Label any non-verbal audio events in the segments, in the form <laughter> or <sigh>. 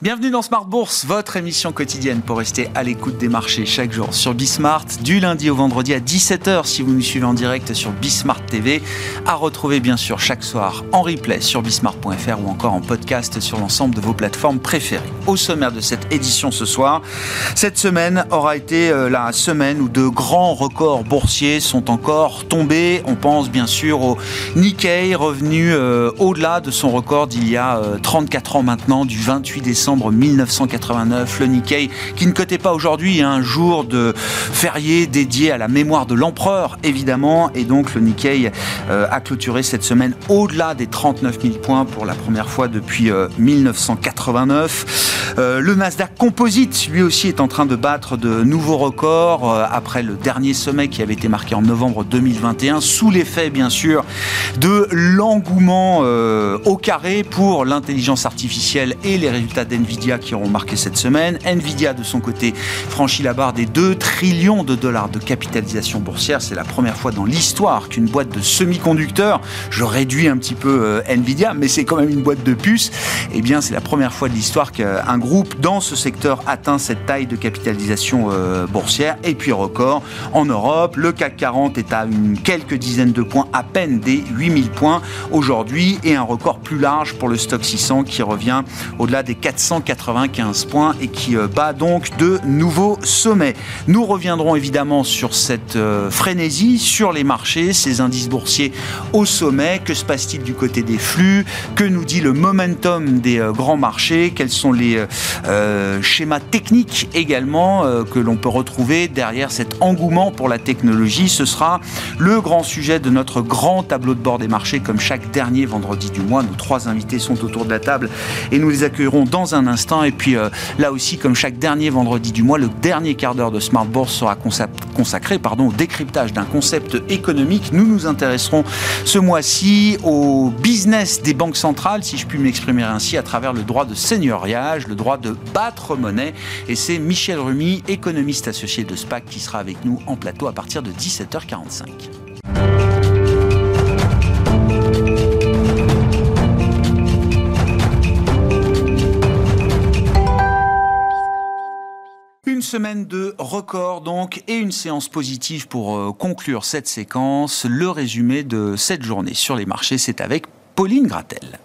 Bienvenue dans Smart Bourse, votre émission quotidienne pour rester à l'écoute des marchés chaque jour sur Bismart, du lundi au vendredi à 17h si vous nous suivez en direct sur Bismart TV, à retrouver bien sûr chaque soir en replay sur bismart.fr ou encore en podcast sur l'ensemble de vos plateformes préférées. Au sommaire de cette édition ce soir, cette semaine aura été euh, la semaine où de grands records boursiers sont encore tombés. On pense bien sûr au Nikkei revenu euh, au-delà de son record d'il y a 34 euh, ans maintenant, du 28 décembre 1989. Le Nikkei, qui ne cotait pas aujourd'hui, un jour de férié dédié à la mémoire de l'empereur, évidemment. Et donc le Nikkei euh, a clôturé cette semaine au-delà des 39 000 points pour la première fois depuis 1989. Euh, euh, le Nasdaq Composite, lui aussi, est en train de battre de nouveaux records après le dernier sommet qui avait été marqué en novembre 2021, sous l'effet, bien sûr, de l'engouement au carré pour l'intelligence artificielle et les résultats des Nvidia qui auront marqué cette semaine. Nvidia, de son côté, franchit la barre des 2 trillions de dollars de capitalisation boursière. C'est la première fois dans l'histoire qu'une boîte de semi-conducteurs, je réduis un petit peu euh, Nvidia, mais c'est quand même une boîte de puces, eh bien c'est la première fois de l'histoire qu'un groupe dans ce secteur atteint cette taille de capitalisation euh, boursière. Et puis record en Europe, le CAC 40 est à une quelques dizaines de points, à peine des 8000 points aujourd'hui, et un record plus large pour le stock 600 qui revient au-delà des 400 195 points et qui euh, bat donc de nouveaux sommets. Nous reviendrons évidemment sur cette euh, frénésie sur les marchés, ces indices boursiers au sommet. Que se passe-t-il du côté des flux? Que nous dit le momentum des euh, grands marchés? Quels sont les schémas techniques également que l'on peut retrouver derrière cet engouement pour la technologie? Ce sera le grand sujet de notre grand tableau de bord des marchés comme chaque dernier vendredi du mois. Nos trois invités sont autour de la table et nous les accueillerons dans un instant. Et puis euh, là aussi, comme chaque dernier vendredi du mois, le dernier quart d'heure de Smart Bourse sera consacré pardon, au décryptage d'un concept économique. Nous nous intéresserons ce mois-ci au business des banques centrales, si je puis m'exprimer ainsi, à travers le droit de seigneuriage, le droit de battre monnaie. Et c'est Michel Rumi, économiste associé de SPAC, qui sera avec nous en plateau à partir de 17h45. Semaine de record donc et une séance positive pour euh, conclure cette séquence. Le résumé de cette journée sur les marchés, c'est avec Pauline Gratel.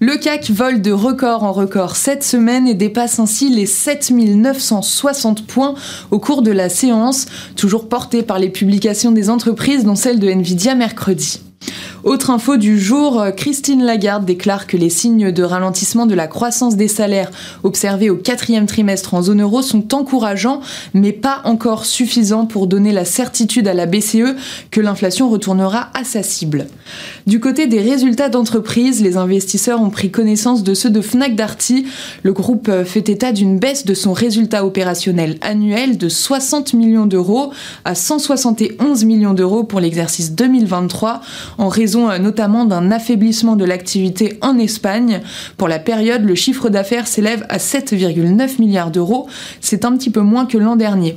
Le CAC vole de record en record cette semaine et dépasse ainsi les 7960 points au cours de la séance, toujours portée par les publications des entreprises dont celle de Nvidia mercredi. Autre info du jour, euh, Christine Lagarde déclare que les signes de ralentissement de la croissance des salaires observés au quatrième trimestre en zone euro sont encourageants, mais pas encore suffisants pour donner la certitude à la BCE que l'inflation retournera à sa cible. Du côté des résultats d'entreprise, les investisseurs ont pris connaissance de ceux de Fnac Darty. Le groupe euh, fait état d'une baisse de son résultat opérationnel annuel de 60 millions d'euros à 171 millions d'euros pour l'exercice 2023 en raison euh, notamment d'un affaiblissement de l'activité en Espagne. Pour la période, le chiffre d'affaires s'élève à 7,9 milliards d'euros. C'est un petit peu moins que l'an dernier.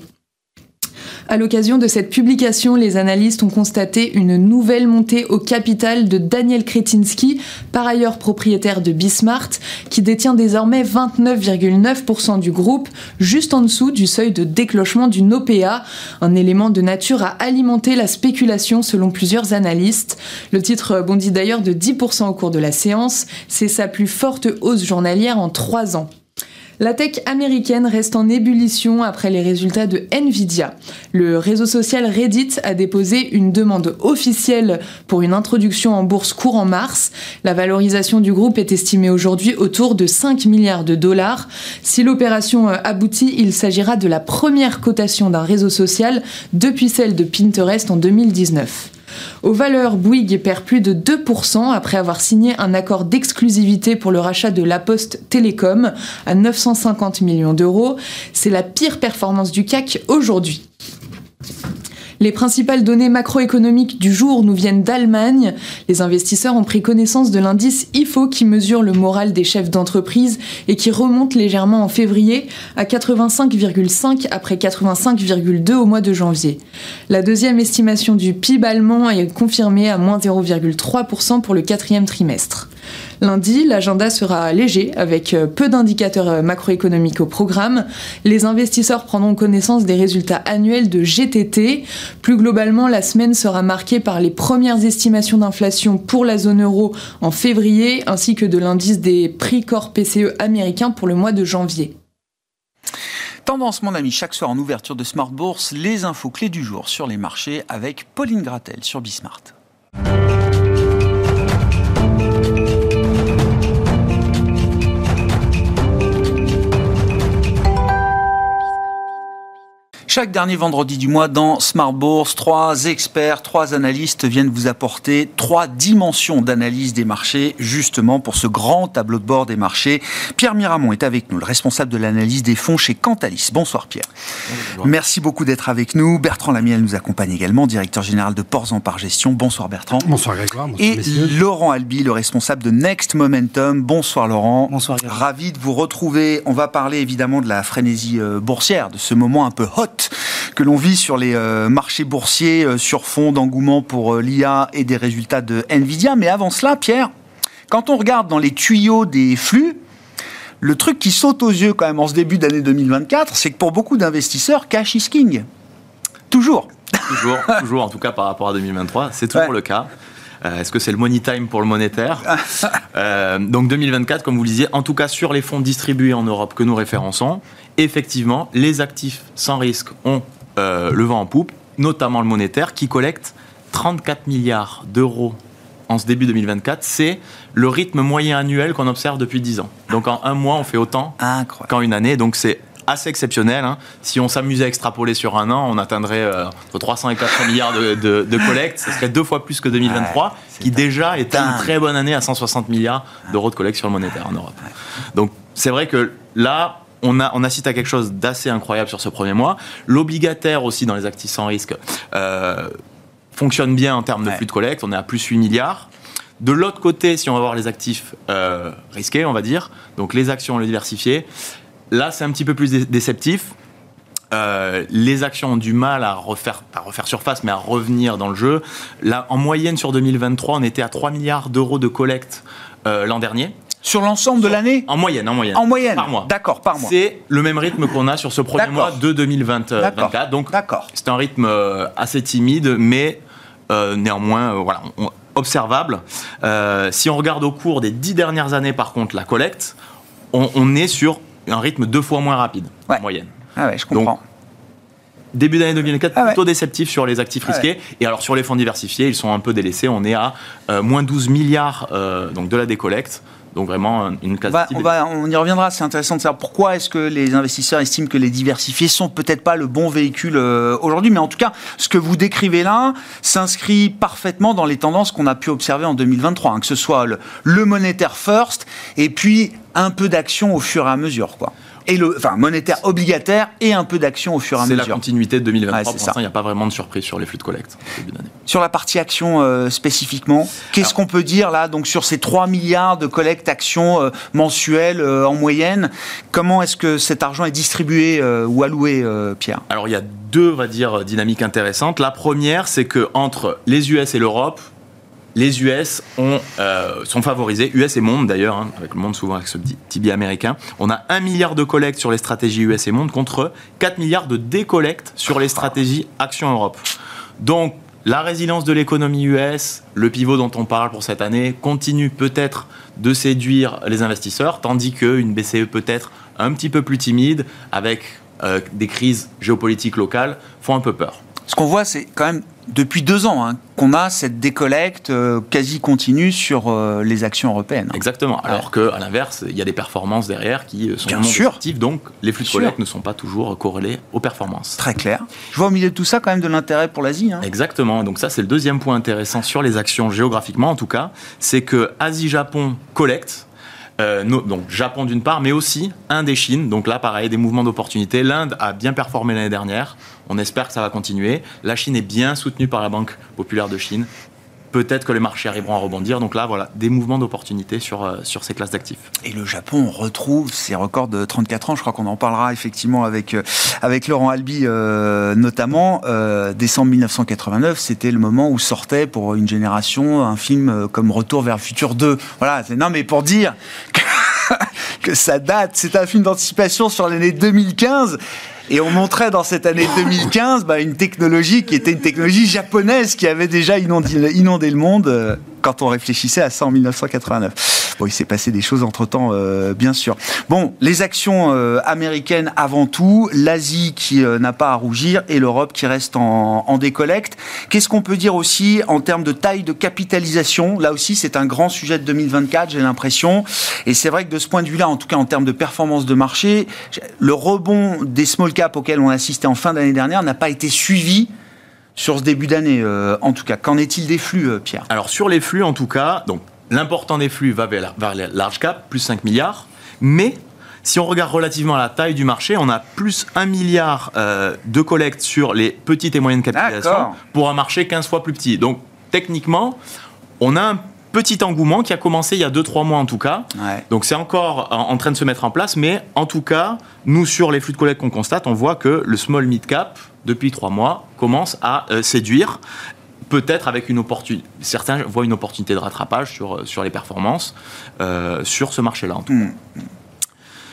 À l'occasion de cette publication, les analystes ont constaté une nouvelle montée au capital de Daniel Kretinsky, par ailleurs propriétaire de Bismart, qui détient désormais 29,9% du groupe, juste en dessous du seuil de déclenchement d'une OPA, un élément de nature à alimenter la spéculation selon plusieurs analystes. Le titre bondit d'ailleurs de 10% au cours de la séance, c'est sa plus forte hausse journalière en trois ans. La tech américaine reste en ébullition après les résultats de Nvidia. Le réseau social Reddit a déposé une demande officielle pour une introduction en bourse courant mars. La valorisation du groupe est estimée aujourd'hui autour de 5 milliards de dollars. Si l'opération aboutit, il s'agira de la première cotation d'un réseau social depuis celle de Pinterest en 2019. Aux valeurs, Bouygues perd plus de 2% après avoir signé un accord d'exclusivité pour le rachat de La Poste Télécom à 950 millions d'euros. C'est la pire performance du CAC aujourd'hui. Les principales données macroéconomiques du jour nous viennent d'Allemagne. Les investisseurs ont pris connaissance de l'indice IFO qui mesure le moral des chefs d'entreprise et qui remonte légèrement en février à 85,5 après 85,2 au mois de janvier. La deuxième estimation du PIB allemand est confirmée à moins 0,3% pour le quatrième trimestre. Lundi, l'agenda sera léger avec euh, peu d'indicateurs euh, macroéconomiques au programme. Les investisseurs prendront connaissance des résultats annuels de GTT. Plus globalement, la semaine sera marquée par les premières estimations d'inflation pour la zone euro en février ainsi que de l'indice des prix corps PCE américains pour le mois de janvier. Tendance, mon ami, chaque soir en ouverture de Smart Bourse, les infos clés du jour sur les marchés avec Pauline Gratel sur Bismart. Chaque dernier vendredi du mois dans Smart Bourse, trois experts, trois analystes viennent vous apporter trois dimensions d'analyse des marchés, justement pour ce grand tableau de bord des marchés. Pierre Miramont est avec nous, le responsable de l'analyse des fonds chez Cantalis. Bonsoir Pierre. Bonjour. Merci beaucoup d'être avec nous. Bertrand Lamiel nous accompagne également, directeur général de Ports en Par Gestion. Bonsoir Bertrand. Bonsoir Grégoire. Bonsoir, Et messieurs. Laurent Albi, le responsable de Next Momentum. Bonsoir Laurent. Bonsoir Grégoire. Ravi de vous retrouver. On va parler évidemment de la frénésie euh, boursière, de ce moment un peu hot que l'on vit sur les euh, marchés boursiers euh, sur fond d'engouement pour euh, l'IA et des résultats de Nvidia. Mais avant cela, Pierre, quand on regarde dans les tuyaux des flux, le truc qui saute aux yeux quand même en ce début d'année 2024, c'est que pour beaucoup d'investisseurs, cash is king. Toujours. Toujours, <laughs> toujours, en tout cas par rapport à 2023, c'est toujours Ouais. le cas. Euh, Est-ce que c'est le money time pour le monétaire <laughs> Euh, Donc 2024, comme vous le disiez, en tout cas sur les fonds distribués en Europe que nous référençons, effectivement, les actifs sans risque ont euh, le vent en poupe, notamment le monétaire, qui collecte 34 milliards d'euros en ce début 2024. C'est le rythme moyen annuel qu'on observe depuis 10 ans. Donc en un mois, on fait autant qu'en une année. Donc c'est assez exceptionnel. hein. Si on s'amusait à extrapoler sur un an, on atteindrait euh, entre 300 et 400 milliards de, de, de collectes. Ce serait deux fois plus que 2023, Ouais, qui déjà était une très bonne année à 160 milliards d'euros de collecte sur le monétaire en Europe. Donc c'est vrai que là, on, a, on assiste à quelque chose d'assez incroyable sur ce premier mois. L'obligataire aussi dans les actifs sans risque euh, fonctionne bien en termes de flux de collecte. On est à plus 8 milliards. De l'autre côté, si on va voir les actifs euh, risqués, on va dire, donc les actions, les diversifiés, là c'est un petit peu plus dé- déceptif. Euh, les actions ont du mal à refaire, refaire surface, mais à revenir dans le jeu. Là, en moyenne sur 2023, on était à 3 milliards d'euros de collecte euh, l'an dernier. Sur l'ensemble de l'année En moyenne, en moyenne. En moyenne Par mois. D'accord, par mois. C'est le même rythme qu'on a sur ce premier mois de 2024. D'accord. Donc, c'est un rythme euh, assez timide, mais euh, néanmoins, euh, voilà, on- observable. Euh, si on regarde au cours des dix dernières années, par contre, la collecte, on, on est sur un rythme deux fois moins rapide Ouais. en moyenne. Ah ouais, je comprends. Début d'année 2024, Ah ouais. plutôt déceptif sur les actifs Ah risqués. Et alors sur les fonds diversifiés, ils sont un peu délaissés. On est à euh, moins 12 milliards euh, donc de la décollecte. Donc vraiment une On classe va, on, va- on y reviendra, c'est intéressant de savoir pourquoi est-ce que les investisseurs estiment que les diversifiés sont peut-être pas le bon véhicule euh, aujourd'hui, mais en tout cas, ce que vous décrivez là s'inscrit parfaitement dans les tendances qu'on a pu observer en 2023, hein, que ce soit le, le monétaire first et puis un peu d'action au fur et à mesure, quoi. Et le, enfin, monétaire obligataire et un peu d'action au fur et à C'est la mesure. continuité de 2023. Ouais, Pour l'instant, il n'y a pas vraiment de surprise sur les flux de collecte. Sur la partie action euh, spécifiquement, qu'est-ce qu'on peut dire là donc sur ces 3 milliards de collecte actions euh, mensuelles euh, en moyenne? Comment est-ce que cet argent est distribué euh, ou alloué, Pierre? Alors il y a deux, on va dire, dynamiques intéressantes. La première, c'est que entre les US et l'Europe, les US euh, sont favorisés, US et monde d'ailleurs, hein, avec le monde souvent avec ce petit biais américain. On a 1 milliard de collectes sur les stratégies US et monde contre 4 milliards de décollectes sur les stratégies Action Europe. Donc la résilience de l'économie US, le pivot dont on parle pour cette année, continue peut-être de séduire les investisseurs, tandis qu'une BCE peut-être un petit peu plus timide, avec euh, des crises géopolitiques locales, font un peu peur. Ce qu'on voit, c'est quand même depuis deux ans hein, qu'on a cette décollecte euh, quasi continue sur euh, les actions européennes. Exactement. Alors que à l'inverse, il y a des performances derrière qui euh, sont Bien non sûr. donc les flux de collecte ne sont pas toujours corrélés aux performances. Très clair. Je vois au milieu de tout ça quand même de l'intérêt pour l'Asie. hein. Exactement. Donc ça, c'est le deuxième point intéressant sur les actions géographiquement, en tout cas, c'est que Asie-Japon collecte. Euh, donc Japon d'une part, mais aussi Inde et Chine. Donc là, pareil, des mouvements d'opportunité. L'Inde a bien performé l'année dernière. On espère que ça va continuer. La Chine est bien soutenue par la Banque populaire de Chine. Peut-être que les marchés arriveront à rebondir. Donc là, voilà, des mouvements d'opportunité sur, euh, sur ces classes d'actifs. Et le Japon retrouve ses records de 34 ans. Je crois qu'on en parlera effectivement avec, euh, avec Laurent Albi euh, notamment. décembre 1989, c'était le moment où sortait pour une génération un film comme Retour vers le futur 2. Voilà, non mais pour dire <laughs> que, que ça date, c'est un film d'anticipation sur l'année 2015. Et on montrait dans cette année 2015 bah, une technologie qui était une technologie japonaise qui avait déjà inondé, le monde euh, quand on réfléchissait à ça en 1989. Bon, il s'est passé des choses entre-temps, euh, bien sûr. Bon, les actions euh, américaines avant tout, l'Asie qui n'a pas à rougir et l'Europe qui reste en, en décollecte. Qu'est-ce qu'on peut dire aussi en termes de taille de capitalisation? Là aussi, c'est un grand sujet de 2024, j'ai l'impression. Et c'est vrai que de ce point de vue-là, en tout cas en termes de performance de marché, le rebond des small caps auxquels on assistait en fin d'année dernière n'a pas été suivi sur ce début d'année, en tout cas. Qu'en est-il des flux, Pierre? Alors sur les flux, en tout cas, donc L'important des flux va vers, les large cap, plus 5 milliards. Mais si on regarde relativement à la taille du marché, on a plus 1 milliard euh, de collecte sur les petites et moyennes capitalisations pour un marché 15 fois plus petit. Donc techniquement, on a un petit engouement qui a commencé il y a 2-3 mois en tout cas. Donc c'est encore en, train de se mettre en place, mais en tout cas, nous sur les flux de collecte qu'on constate, on voit que le small mid cap, depuis 3 mois, commence à euh, séduire peut-être avec une opportunité. Certains voient une opportunité de rattrapage sur, sur les performances euh, sur ce marché-là, en tout cas. Hmm.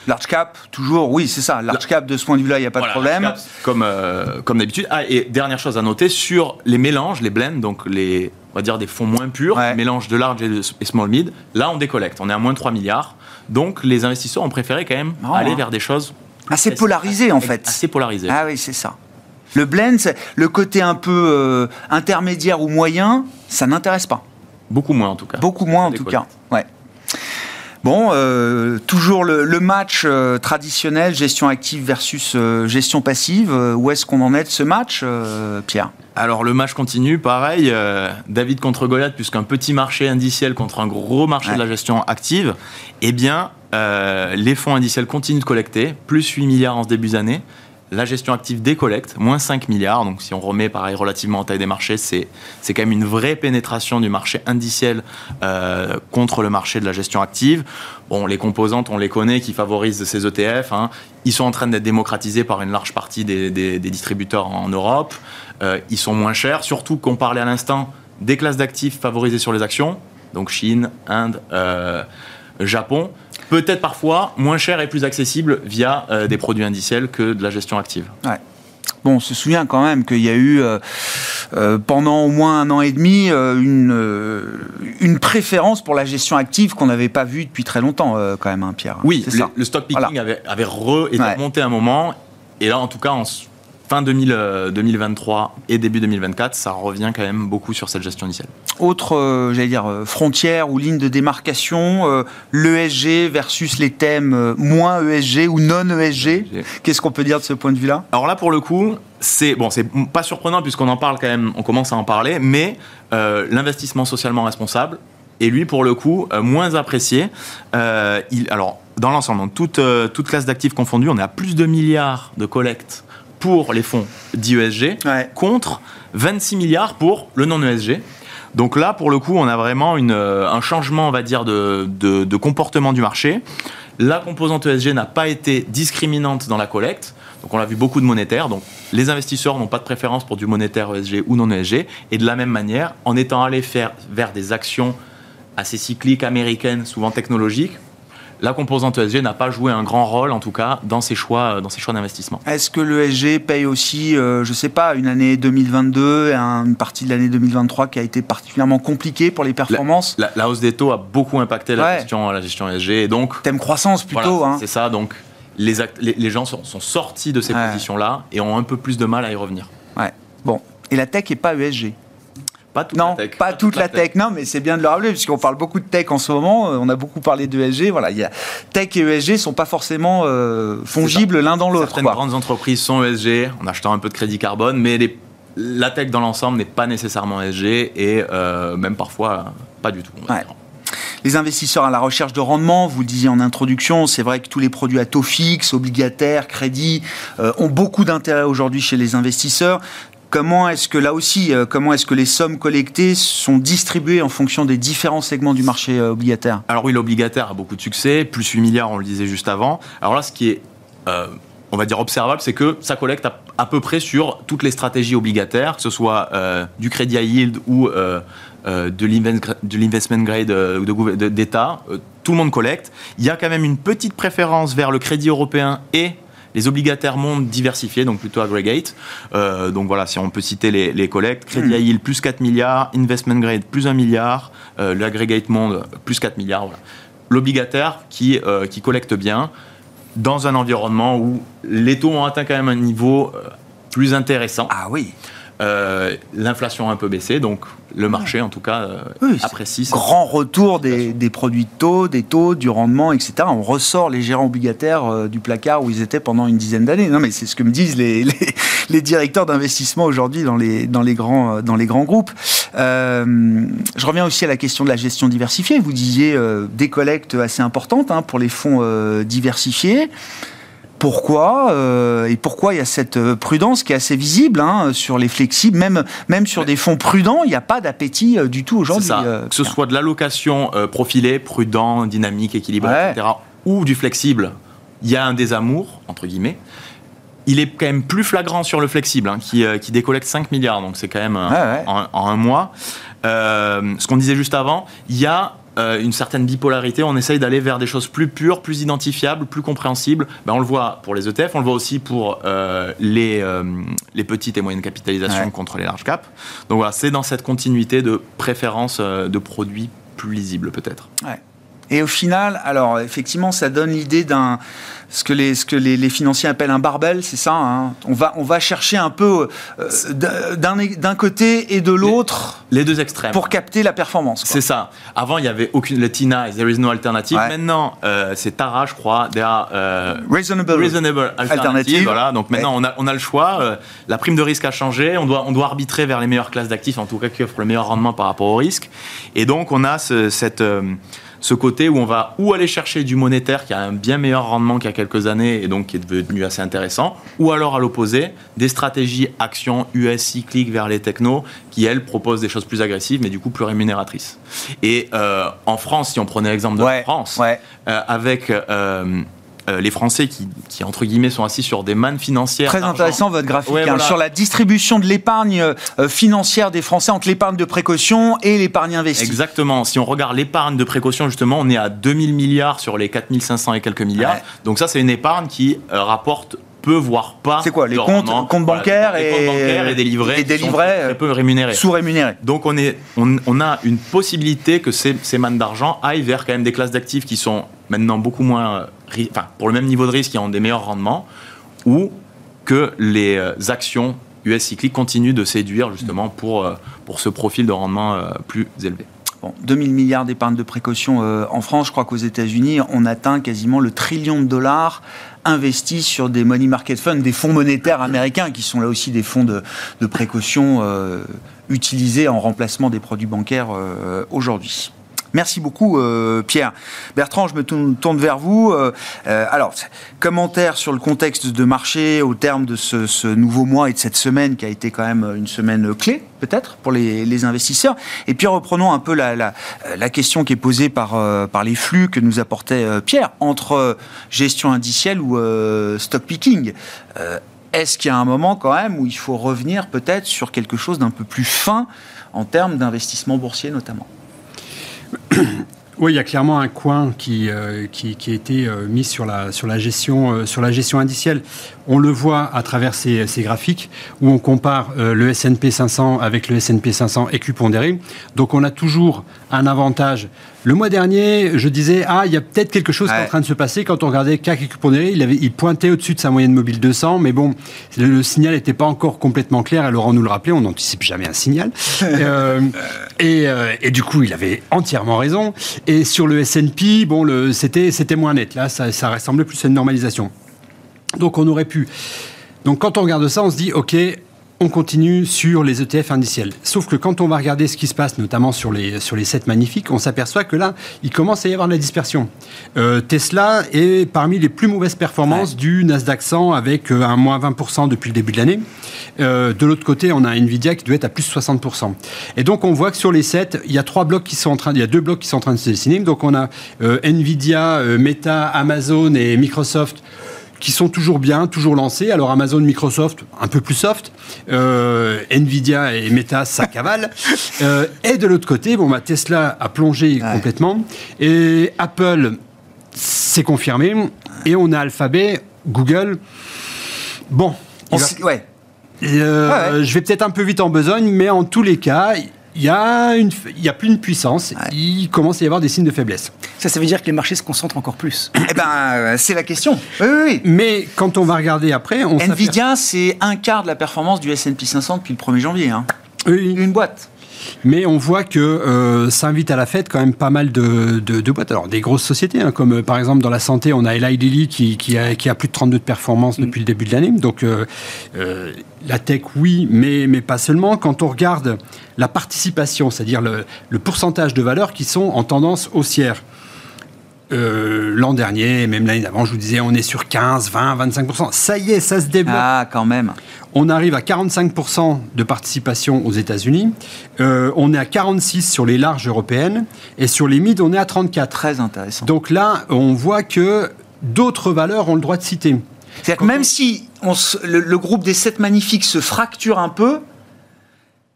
Large cap, toujours, oui, c'est ça. Large cap, de ce point de vue-là, il n'y a pas de problème. comme euh, comme d'habitude. Ah, et dernière chose à noter, sur les mélanges, les blends, donc les, on va dire des fonds moins purs, mélange de large et, de, small mid, là, on décollecte. On est à moins de 3 milliards. Donc, les investisseurs ont préféré quand même aller hein. vers des choses. Assez polarisées, en fait. Assez polarisées. Ah oui, c'est ça. Le blend, le côté un peu euh, intermédiaire ou moyen, ça n'intéresse pas. Beaucoup moins en tout cas. Beaucoup moins en tout cas. Ouais. Bon, euh, toujours le, match euh, traditionnel, gestion active versus gestion passive. où est-ce qu'on en est de ce match, Pierre? Alors le match continue, pareil, David contre Goliath, puisqu'un petit marché indiciel contre un gros marché de la gestion active, eh bien, les fonds indiciels continuent de collecter, plus 8 milliards en ce début d'année la gestion active décollecte, moins 5 milliards. Donc si on remet pareil relativement en taille des marchés, c'est, c'est quand même une vraie pénétration du marché indiciel euh, contre le marché de la gestion active. Bon, les composantes, on les connaît, qui favorisent ces ETF. Hein. Ils sont en train d'être démocratisés par une large partie des, distributeurs en Europe. Euh, ils sont moins chers, surtout qu'on parlait à l'instant des classes d'actifs favorisées sur les actions. Donc Chine, Inde, euh, Japon peut-être parfois moins cher et plus accessible via euh, des produits indiciels que de la gestion active. Bon, on se souvient quand même qu'il y a eu euh, euh, pendant au moins un an et demi une, une préférence pour la gestion active qu'on n'avait pas vue depuis très longtemps quand même, hein, Pierre. Oui, le, stock picking avait, avait re été remonté un moment. Et là, en tout cas, en fin 2023 euh, et début 2024, ça revient quand même beaucoup sur cette gestion initiale. Autre, euh, j'allais dire, euh, frontière ou ligne de démarcation, l'ESG versus les thèmes moins ESG ou non ESG. Qu'est-ce qu'on peut dire de ce point de vue-là? Alors là, pour le coup, c'est bon, c'est pas surprenant puisqu'on en parle quand même, on commence à en parler, mais l'investissement socialement responsable est lui pour le coup moins apprécié. il, alors dans l'ensemble, toute, toute classe d'actifs confondus, on est à plus de milliards de collectes pour les fonds d'IESG contre 26 milliards pour le non-ESG. Donc là, pour le coup, on a vraiment une, euh, un changement, on va dire, de, de, comportement du marché. La composante ESG n'a pas été discriminante dans la collecte. Donc on a vu beaucoup de monétaires. Donc les investisseurs n'ont pas de préférence pour du monétaire ESG ou non ESG. Et de la même manière, en étant allés faire vers des actions assez cycliques américaines, souvent technologiques, la composante ESG n'a pas joué un grand rôle, en tout cas, dans ses choix, dans choix d'investissement. Est-ce que l'ESG paye aussi, euh, je ne sais pas, une année 2022 et une partie de l'année 2023 qui a été particulièrement compliquée pour les performances la, hausse des taux a beaucoup impacté la, gestion, la gestion ESG. Et donc, Thème croissance plutôt. Hein. C'est ça, donc les, les, gens sont, sortis de ces positions-là et ont un peu plus de mal à y revenir. Ouais. Bon, et la tech n'est pas ESG pas toute non, la tech. Pas, toute, la tech. Non, mais c'est bien de le rappeler, puisqu'on parle beaucoup de tech en ce moment. Euh, on a beaucoup parlé d'ESG. Voilà, y a, tech et ESG sont pas forcément euh, fongibles l'un dans l'autre. Certaines grandes entreprises sont ESG en achetant un peu de crédit carbone, mais la tech dans l'ensemble n'est pas nécessairement ESG et euh, même parfois pas du tout. Les investisseurs à la recherche de rendement, vous le disiez en introduction, c'est vrai que tous les produits à taux fixe, obligataires, crédits, ont beaucoup d'intérêt aujourd'hui chez les investisseurs comment est-ce que là aussi, comment est-ce que les sommes collectées sont distribuées en fonction des différents segments du marché obligataire? Alors oui, l'obligataire a beaucoup de succès, plus 8 milliards, on le disait juste avant. Alors là, ce qui est on va dire observable, c'est que ça collecte à, peu près sur toutes les stratégies obligataires, que ce soit du crédit à yield ou euh, de l'investment grade euh, d'État, euh, tout le monde collecte. Il y a quand même une petite préférence vers le crédit européen et les obligataires monde diversifiés, donc plutôt aggregate. donc voilà, si on peut citer les, collectes, crédit hmm. à yield plus 4 milliards, investment grade plus 1 milliard, l'aggregate monde plus 4 milliards. L'obligataire qui, qui collecte bien dans un environnement où les taux ont atteint quand même un niveau plus intéressant. Ah oui. Euh, l'inflation a un peu baissé, donc le marché, en tout cas, euh, apprécie. Grand retour des, produits de taux, des taux, du rendement, etc. On ressort les gérants obligataires euh, du placard où ils étaient pendant une dizaine d'années. Non, mais c'est ce que me disent les, <laughs> les, directeurs d'investissement aujourd'hui dans les, dans, les grands, dans les grands groupes. je reviens aussi à la question de la gestion diversifiée. Vous disiez des collectes assez importantes hein, pour les fonds diversifiés pourquoi euh, et pourquoi il y a cette euh, prudence qui est assez visible hein, sur les flexibles, même, même sur des fonds prudents, il n'y a pas d'appétit euh, du tout aujourd'hui. que ce soit de l'allocation profilée, prudent, dynamique, équilibré, etc., ou du flexible, il y a un désamour, entre guillemets. Il est quand même plus flagrant sur le flexible, hein, qui, qui, décollecte 5 milliards, donc c'est quand même en, en, un mois. ce qu'on disait juste avant, il y a euh, une certaine bipolarité. On essaye d'aller vers des choses plus pures, plus identifiables, plus compréhensibles. Ben, on le voit pour les ETF, on le voit aussi pour euh, les, euh, les petites et moyennes capitalisations contre les large caps. Donc voilà, c'est dans cette continuité de préférence de produits plus lisibles peut-être. Et au final, alors effectivement, ça donne l'idée d'un ce que les, ce que les, financiers appellent un barbel, c'est ça. Hein. on, va, on va chercher un peu euh, d'un côté et de l'autre. Les, deux extrêmes. Pour capter la performance. C'est ça. Avant, il y avait aucune. Le TINA, there is no alternative. Maintenant, euh, c'est Tara, je crois. There euh, reasonable, alternative. Voilà. Donc maintenant, on, a, on a le choix. la prime de risque a changé. On doit, on doit arbitrer vers les meilleures classes d'actifs, en tout cas qui offrent le meilleur rendement par rapport au risque. Et donc, on a ce, cette ce côté où on va ou aller chercher du monétaire qui a un bien meilleur rendement qu'il y a quelques années et donc qui est devenu assez intéressant, ou alors à l'opposé, des stratégies actions US cycliques vers les technos qui, elles, proposent des choses plus agressives mais du coup plus rémunératrices. Et euh, en France, si on prenait l'exemple de France, euh, avec euh, euh, les Français qui, entre guillemets, sont assis sur des mannes financières. Très intéressant votre graphique hein, sur la distribution de l'épargne euh, financière des Français entre l'épargne de précaution et l'épargne investie. Exactement. Si on regarde l'épargne de précaution, justement, on est à 2000 milliards sur les 4500 et quelques milliards. Donc ça, c'est une épargne qui euh, rapporte peu voire pas. C'est quoi les comptes, comptes bancaires, et... comptes bancaires et des livrets, et des livrets très peu rémunérés, sous-rémunérés. Donc on est, on, a une possibilité que ces, ces mannes d'argent aillent vers quand même des classes d'actifs qui sont maintenant beaucoup moins pour le même niveau de risque, qui ont des meilleurs rendements, ou que les euh, actions US cycliques continuent de séduire justement pour, euh, ce profil de rendement euh, plus élevé. Bon, 2000 milliards d'épargne de précaution en France. Je crois qu'aux États-Unis, on atteint quasiment le trillion de dollars investis sur des money market funds, des fonds monétaires américains, qui sont là aussi des fonds de précaution utilisés en remplacement des produits bancaires aujourd'hui. Merci beaucoup, euh, Pierre. Bertrand, je me tourne, vers vous. Euh, euh, alors, commentaire sur le contexte de marché au terme de ce, nouveau mois et de cette semaine qui a été quand même une semaine clé, peut-être, pour les, investisseurs. Et puis, reprenons un peu la, question qui est posée par, par les flux que nous apportait Pierre entre gestion indicielle ou stock picking est-ce qu'il y a un moment quand même où il faut revenir peut-être sur quelque chose d'un peu plus fin en termes d'investissement boursier notamment? <clears throat> Oui, il y a clairement un coin qui, euh, qui, a été euh, mis sur la, sur, la gestion, euh, sur la gestion indicielle. On le voit à travers ces, graphiques où on compare le S&P 500 avec le S&P 500 écupondéré. Donc on a toujours un avantage le mois dernier, je disais, ah, il y a peut-être quelque chose qui est en train de se passer. Quand on regardait CAC et il, avait, il pointait au-dessus de sa moyenne mobile 200, mais bon, le, signal n'était pas encore complètement clair. Et Laurent nous le rappelait, on n'anticipe jamais un signal. <laughs> Euh, euh, et, du coup, il avait entièrement raison. Et sur le S&P, bon, c'était moins net. Là, ça, ça ressemblait plus à une normalisation. Donc, on aurait pu. Donc, quand on regarde ça, on se dit, OK, on continue sur les ETF indiciels. Sauf que quand on va regarder ce qui se passe, notamment sur les, sur les 7 magnifiques, on s'aperçoit que là, il commence à y avoir de la dispersion. Euh, Tesla est parmi les plus mauvaises performances du Nasdaq 100 avec euh, un moins 20% depuis le début de l'année. Euh, de l'autre côté, on a Nvidia qui doit être à plus 60%. Et donc, on voit que sur les 7, il y a trois blocs qui sont en train, il y a deux blocs qui sont en train de se dessiner. Donc, on a Nvidia, Meta, Amazon et Microsoft qui sont toujours bien, toujours lancés. Alors Amazon, Microsoft, un peu plus soft. Euh, Nvidia et Meta, ça <laughs> cavale. Euh, et de l'autre côté, bon, bah, Tesla a plongé complètement. Et Apple, c'est confirmé. Et on a Alphabet, Google. Bon. ouais. Euh, je vais peut-être un peu vite en besogne, mais en tous les cas, il y, a une, il y a plus de puissance, il commence à y avoir des signes de faiblesse. Ça, ça veut dire que les marchés se concentrent encore plus. eh ben, euh, c'est la question. Oui, oui, oui. Mais quand on va regarder après, on Nvidia, c'est un quart de la performance du S&P 500 depuis le 1er janvier. Hein. Oui. Une boîte. Mais on voit que euh, ça invite à la fête quand même pas mal de, boîtes. Alors des grosses sociétés, hein, comme euh, par exemple dans la santé, on a Eli Lilly qui, a, plus de 32 de performance depuis le début de l'année. Donc euh, la tech, oui, mais, mais pas seulement. Quand on regarde la participation, c'est-à-dire le, le pourcentage de valeurs qui sont en tendance haussière. l'an dernier, même l'année d'avant, je vous disais, on est sur 15, 20, 25%. Ça y est, ça se développe. Ah, quand même. On arrive à 45% de participation aux États-Unis. Euh, on est à 46 sur les larges européennes. Et sur les mids, on est à 34. Très intéressant. Donc là, on voit que d'autres valeurs ont le droit de citer. C'est-à-dire que même si le, groupe des 7 magnifiques se fracture un peu,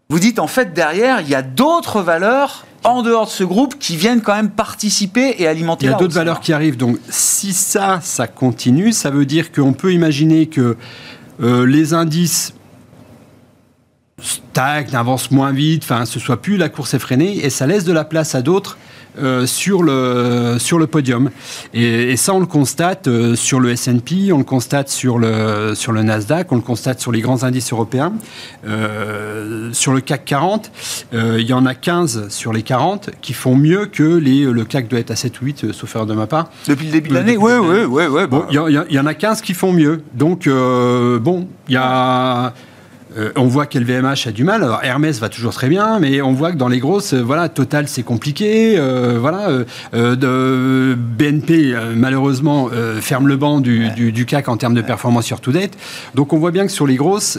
vous dites en fait derrière, il y a d'autres valeurs en dehors de ce groupe qui viennent quand même participer et alimenter Il y a d'autres valeurs qui arrivent. Donc si ça, ça continue, ça veut dire qu'on peut imaginer que euh, les indices stagnent, avancent moins vite, enfin, ce soit plus la course effrénée, et ça laisse de la place à d'autres euh, sur, le, sur le podium. Et, ça, on le constate euh, sur le S&P, on le constate sur le, sur le Nasdaq, on le constate sur les grands indices européens. Euh, sur le CAC 40, il y en a 15 sur les 40 qui font mieux que les, le CAC doit être à 7 ou 8, sauf erreur de ma part. Depuis le début de l'année Oui, oui, oui. Il y, y, en a 15 qui font mieux. Donc, bon, il y a... Euh, on voit qu'LVMH a du mal. Alors Hermès va toujours très bien, mais on voit que dans les grosses, euh, voilà, Total c'est compliqué. Euh, voilà, de BNP malheureusement ferme le banc du, CAC en termes de performance sur to date. Donc on voit bien que sur les grosses,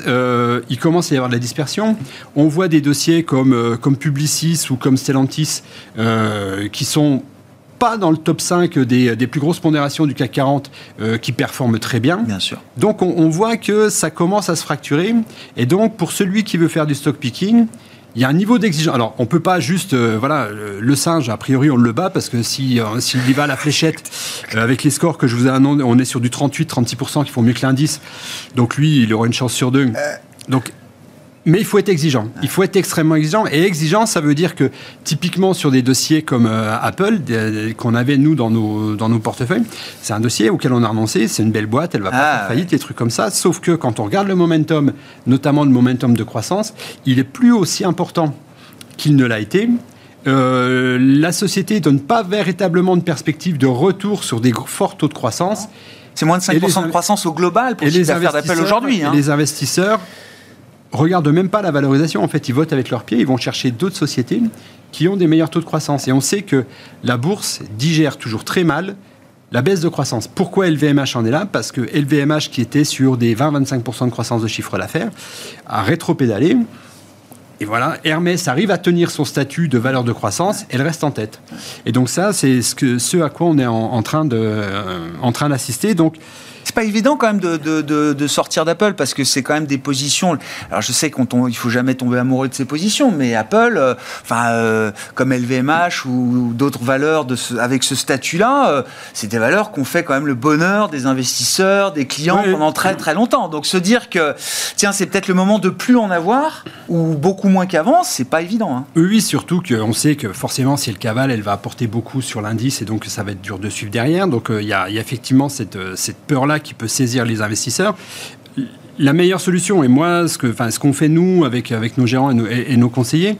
il commence à y avoir de la dispersion. On voit des dossiers comme comme Publicis ou comme Stellantis qui sont pas dans le top 5 des, plus grosses pondérations du CAC 40 euh, qui performent très bien. Bien sûr. Donc on, voit que ça commence à se fracturer. Et donc pour celui qui veut faire du stock picking, il y a un niveau d'exigence. Alors, on peut pas juste, euh, voilà, le, singe, a priori, on le bat parce que si euh, s'il y va à la fléchette avec les scores que je vous ai annoncés, on est sur du 38-36% qui font mieux que l'indice. Donc lui, il aura une chance sur deux. Donc mais il faut être exigeant. Il faut être extrêmement exigeant. Et exigeant, ça veut dire que typiquement sur des dossiers comme euh, Apple, qu'on avait nous dans nos, dans nos portefeuilles, c'est un dossier auquel on a renoncé. C'est une belle boîte, elle va pas ah, faire faillite, des trucs comme ça. Sauf que quand on regarde le momentum, notamment le momentum de croissance, il est plus aussi important qu'il ne l'a été. Euh, la société ne donne pas véritablement de perspective de retour sur des forts taux de croissance. C'est moins de 5% de croissance au global pour les affaires d'Apple aujourd'hui. Hein. Les investisseurs regardent même pas la valorisation. En fait, ils votent avec leurs pieds. Ils vont chercher d'autres sociétés qui ont des meilleurs taux de croissance. Et on sait que la bourse digère toujours très mal la baisse de croissance. Pourquoi LVMH en est là? Parce que LVMH, qui était sur des 20-25% de croissance de chiffre d'affaires, a rétropédalé. Et voilà, Hermès arrive à tenir son statut de valeur de croissance, elle reste en tête. Et donc ça, c'est ce, à quoi on est en, en train euh, d'assister. Donc c'est pas évident quand même de, de, de, sortir d'Apple parce que c'est quand même des positions. Alors je sais qu'on il faut jamais tomber amoureux de ces positions, mais Apple, euh, enfin euh, comme LVMH ou, d'autres valeurs de avec ce statut-là, euh, c'est des valeurs qu'on fait quand même le bonheur des investisseurs, des clients pendant très très longtemps. Donc se dire que tiens c'est peut-être le moment de plus en avoir ou beaucoup moins qu'avant, c'est pas évident. Hein. Oui, surtout qu'on sait que forcément si elle cavale, elle va apporter beaucoup sur l'indice et donc ça va être dur de suivre derrière. Donc il y, y, a effectivement cette, cette qui peut saisir les investisseurs. La meilleure solution, et moi, ce qu'on qu'on fait nous avec, avec nos gérants et nos, conseillers,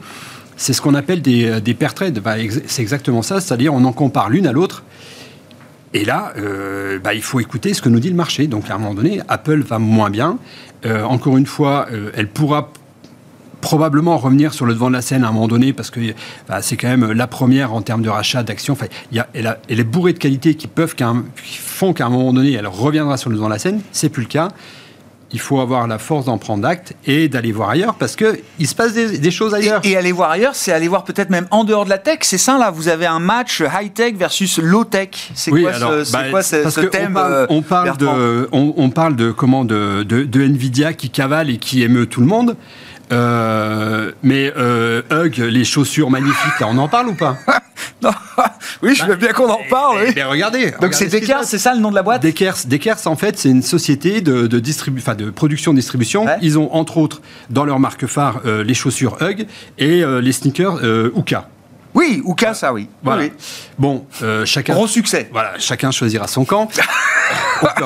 c'est ce qu'on appelle des, des pair trades. c'est exactement ça, c'est-à-dire on en compare l'une à l'autre. Et là, euh, bah, il faut écouter ce que nous dit le marché. Donc à un moment donné, Apple va moins bien. Euh, encore une fois, euh, elle pourra probablement revenir sur le devant de la scène à un moment donné parce que bah, c'est quand même la première en termes de rachat d'actions. Enfin, il y a, elle, a- elle est bourrée de qualités qui peuvent qui font qu'à un moment donné elle reviendra sur le devant de la scène. C'est plus le cas. Il faut avoir la force d'en prendre acte et d'aller voir ailleurs parce que il se passe des, des choses ailleurs. Et, et aller voir ailleurs, c'est aller voir peut-être même en dehors de la tech. C'est ça là, vous avez un match high-tech versus low-tech. C'est Oui, quoi, alors, ce, bah, quoi thème on parle, euh, on parle Bertrand? de, on, on parle de comment de, de, de Nvidia qui cavale et qui émeut tout le monde. Euh, mais euh, Hug, les chaussures magnifiques, là, on en parle ou pas? <laughs> Non. Oui, je veux bien qu'on en parle. Eh oui. ben, regardez. Donc c'est Descartes, c'est ça le nom de la boîte? Dekers, Dekers, en fait, c'est une société de, de, distribu- enfin, de production-distribution. Ouais. Ils ont, entre autres, dans leur marque phare, euh, les chaussures Hug et euh, les sneakers euh, Uka. Oui, Ouka, ça oui. Voilà. Oui, Bon, euh, chacun, Gros succès. voilà, chacun choisira son camp. <laughs>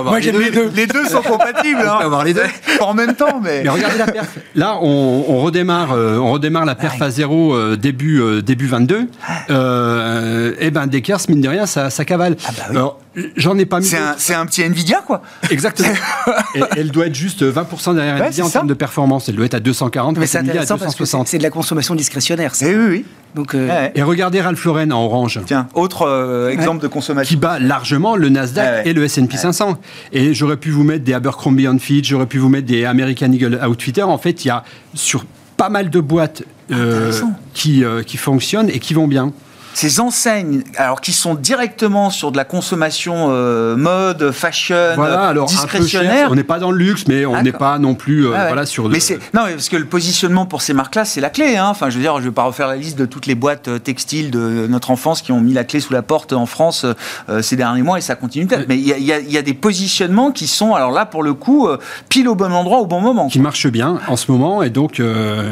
Moi les j'aime deux. les deux. Les deux sont <laughs> compatibles. On hein. peut avoir les deux. En même temps, mais. Mais regardez la perf. Là, on, on redémarre, euh, on redémarre la perf à zéro euh, début euh, début 22. Euh, et ben Dekers, mine de rien, ça, ça cavale. bah oui. Alors, j'en ai pas mis. C'est un, petit Nvidia quoi. Exactement. <laughs> et elle doit être juste 20% derrière Ouais, Nvidia en ça. termes de performance. Elle doit être à 240. Mais c'est Nvidia à intéressant parce que 260. c'est de la consommation discrétionnaire. ça. Eh oui, oui. Donc, euh, Ouais. Et regardez Ralph Lauren en orange. Tiens, autre euh, exemple de qui consommation. bat largement le Nasdaq et le S&P 500. Et j'aurais pu vous mettre des Abercrombie Fitch, j'aurais pu vous mettre des American Eagle Outfitter. En fait, il y a sur pas mal de boîtes euh, qui, euh, qui fonctionnent et qui vont bien. Ces enseignes, alors qui sont directement sur de la consommation euh, mode, fashion, Voilà, alors cher, discrétionnaire. on n'est pas dans le luxe, mais on n'est pas non plus euh, Ah ouais. voilà, sur Mais c'est non, mais parce que le positionnement pour ces marques-là, c'est la clé. Hein. Enfin, je veux dire, je vais pas refaire la liste de toutes les boîtes euh, textiles de notre enfance qui ont mis la clé sous la porte en France euh, ces derniers mois et ça continue peut-être. Mais il y a, y y des positionnements qui sont, alors là, pour le coup, pile au bon endroit au bon moment. qui marchent bien en ce moment et donc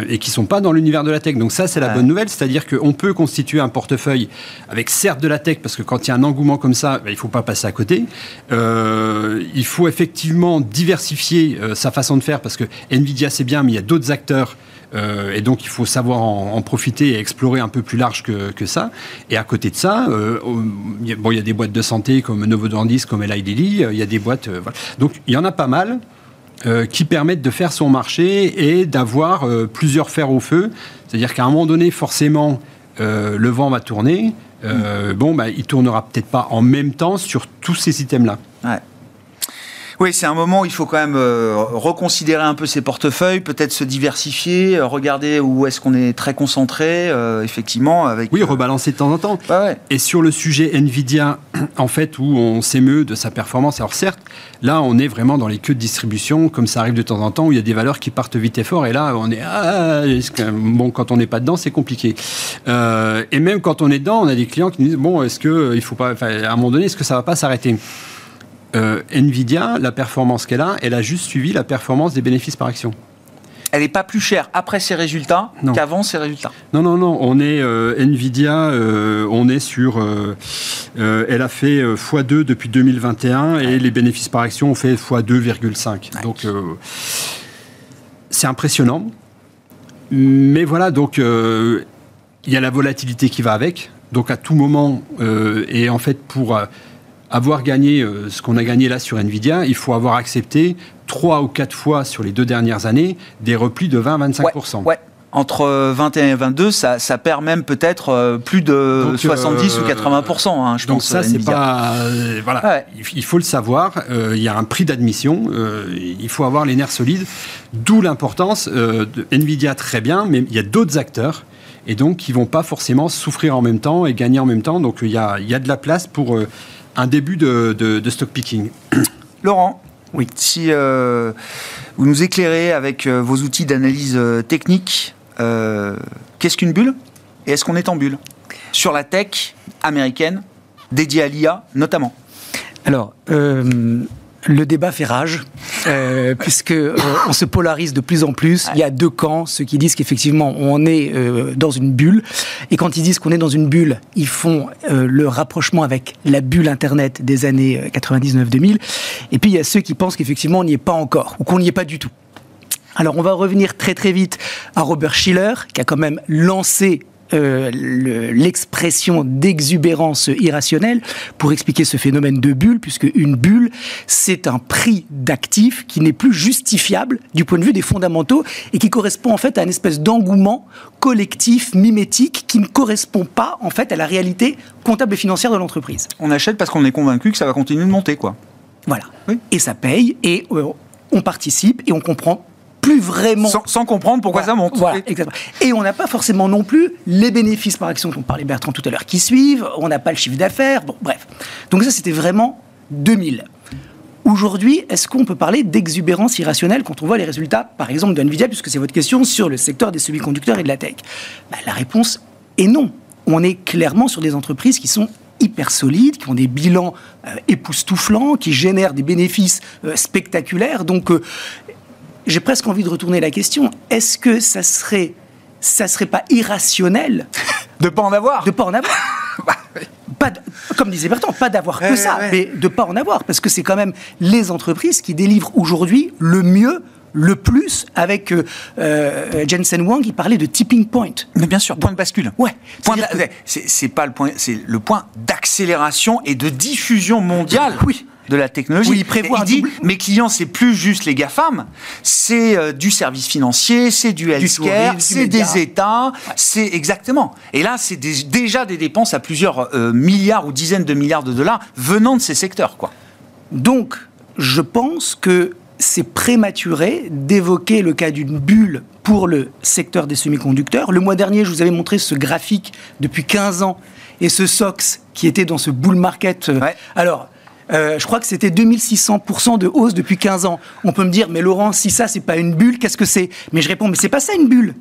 et qui sont pas dans l'univers de la tech. Donc ça c'est la Ouais. bonne nouvelle, c'est-à-dire qu'on peut constituer un portefeuille avec certes de la tech parce que quand il y a un engouement comme ça, ben, il faut pas passer à côté. Euh, il faut effectivement diversifier euh, sa façon de faire parce que Nvidia c'est bien, mais il y a d'autres acteurs. euh, et donc il faut savoir en, profiter et explorer un peu plus large que, ça. Et à côté de ça, euh, il y a- des boîtes de santé comme Novo Nordisk, comme Eli Lilly, il y a des boîtes. Donc il y en a pas mal qui permettent de faire son marché et d'avoir plusieurs fers au feu. C'est-à-dire qu'à un moment donné, forcément, euh, le vent va tourner. Euh, Bon, bah, il tournera peut-être pas en même temps sur tous ces items-là. Ouais. Oui, c'est un moment où il faut quand même euh, reconsidérer un peu ses portefeuilles, peut-être se diversifier, euh, regarder où est-ce qu'on est très concentré, euh, effectivement, avec. Oui, rebalancer de temps en temps. Ouais. Et sur le sujet Nvidia, <clears throat> en fait, où on s'émeut de sa performance, alors certes, là, on est vraiment dans les queues de distribution, comme ça arrive de temps en temps, où il y a des valeurs qui partent vite et fort, et là, on est... Ah, que- bon, quand on n'est pas dedans, c'est compliqué. Euh, et même quand on est dedans, on a des clients qui nous disent, bon, est-ce que il faut pas... à un moment donné, est-ce que ça va pas s'arrêter? Euh, Nvidia, la performance qu'elle a, elle a juste suivi la performance des bénéfices par action. Elle n'est pas plus chère après ses résultats qu'avant ses résultats. Non, non, non, on est euh, Nvidia, euh, on est sur. euh, elle a fait euh, x2 depuis 2021 et les bénéfices par action ont fait x2,5. Donc c'est impressionnant. Mais voilà, donc il y a la volatilité qui va avec. Donc à tout moment, et en fait pour avoir gagné euh, ce qu'on a gagné là sur Nvidia, il faut avoir accepté trois ou quatre fois sur les deux dernières années des replis de 20-25%. Ouais, ouais. Entre euh, 21 et 22, ça, ça perd même peut-être euh, plus de Donc, 70 euh, ou 80 hein, je Donc pense. ça, c'est pas... euh, voilà, Ouais. il, faut le savoir, euh, il y a un prix d'admission, euh, il faut avoir les nerfs solides, d'où l'importance euh, de Nvidia très bien, mais il y a d'autres acteurs, et donc qui vont pas forcément souffrir en même temps et gagner en même temps, donc il y a, il y a de la place pour euh, un début de, de- de stock picking. <coughs> Laurent, oui. si euh, vous nous éclairez avec euh, vos outils d'analyse euh, technique, euh, qu'est-ce qu'une bulle Et est-ce qu'on est en bulle Sur la tech américaine, dédiée à l'IA notamment? Alors, euh, le débat fait rage, euh, puisque euh, on se polarise de plus en plus. Il y a deux camps, ceux qui disent qu'effectivement on est euh, dans une bulle, et quand ils disent qu'on est dans une bulle, ils font euh, le rapprochement avec la bulle Internet des années euh, 99-2000. Et puis il y a ceux qui pensent qu'effectivement on n'y est pas encore, ou qu'on n'y est pas du tout. Alors on va revenir très très vite à Robert Schiller, qui a quand même lancé euh, l'expression d'exubérance irrationnelle pour expliquer ce phénomène de bulle, puisque une bulle, c'est un prix d'actifs qui n'est plus justifiable du point de vue des fondamentaux et qui correspond en fait à une espèce d'engouement collectif, mimétique, qui ne correspond pas en fait à la réalité comptable et financière de l'entreprise. On achète parce qu'on est convaincu que ça va continuer de monter, quoi. Voilà. Et ça paye et euh, on participe et on comprend plus vraiment. Sans, comprendre pourquoi ça monte. Voilà, exactement. Et on n'a pas forcément non plus les bénéfices par action dont parlait Bertrand tout à l'heure qui suivent, on n'a pas le chiffre d'affaires, bon, bref. Donc ça, c'était vraiment 2000. Aujourd'hui, est-ce qu'on peut parler d'exubérance irrationnelle quand on voit les résultats, par exemple, de Nvidia, puisque c'est votre question sur le secteur des semi-conducteurs et de la tech? Bah, La réponse est non. On est clairement sur des entreprises qui sont hyper solides, qui ont des bilans euh, époustouflants, qui génèrent des bénéfices euh, spectaculaires. Donc, euh, j'ai presque envie de retourner la question. Est-ce que ça serait, ça serait pas irrationnel <laughs> de pas en avoir De pas en avoir. <laughs> Bah, pas comme disait Bertrand, pas d'avoir que ça, mais de pas en avoir, parce que c'est quand même les entreprises qui délivrent aujourd'hui le mieux le plus avec euh, euh, Jensen Wang, il parlait de tipping point. Mais bien sûr, point de bascule. Ouais. C'est pas le point, c'est le point d'accélération et de diffusion mondiale. Oui de la technologie. Oui, il prévoit il dit, mes clients, c'est plus juste les GAFAM, c'est euh, du service financier, c'est du healthcare, c'est des États, c'est exactement. Et là, c'est déjà des dépenses à plusieurs euh, milliards ou dizaines de milliards de dollars venant de ces secteurs, quoi. Donc, je pense que c'est prématuré d'évoquer le cas d'une bulle pour le secteur des semi-conducteurs. Le mois dernier, je vous avais montré ce graphique depuis 15 ans et ce SOX qui était dans ce bull market. Alors, euh, je crois que c'était 2600% de hausse depuis 15 ans. On peut me dire, mais Laurent, si ça, c'est pas une bulle, qu'est-ce que c'est? Mais je réponds, mais c'est pas ça une bulle.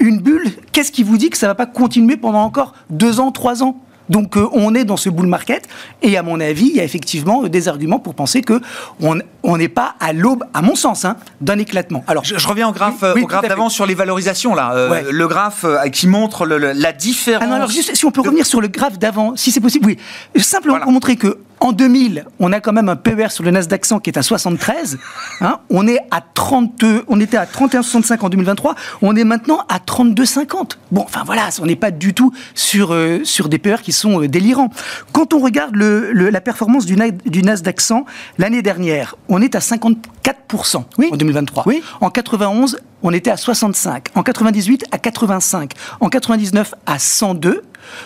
Une bulle, qu'est-ce qui vous dit que ça va pas continuer pendant encore deux ans, trois ans? Donc euh, on est dans ce bull market et à mon avis, il y a effectivement euh, des arguments pour penser que on n'est pas à l'aube, à mon sens, hein, d'un éclatement. Alors je, reviens au graphe, graphe d'avant sur les valorisations là, le graphe qui montre la différence. Ah alors juste si on peut revenir sur le graphe d'avant, si c'est possible, oui, simplement pour montrer que en 2000, on a quand même un PER sur le Nasdaq 100 qui est à 73. Hein. on, est à 30, on était à 31,65 en 2023. On est maintenant à 32,50. Bon, enfin voilà, on n'est pas du tout sur, euh, sur des PER qui sont euh, délirants. Quand on regarde le, la performance du, du Nasdaq 100 l'année dernière, on est à 54% oui. en 2023. Oui. En 91, on était à 65. En 98, à 85. En 99, à 102.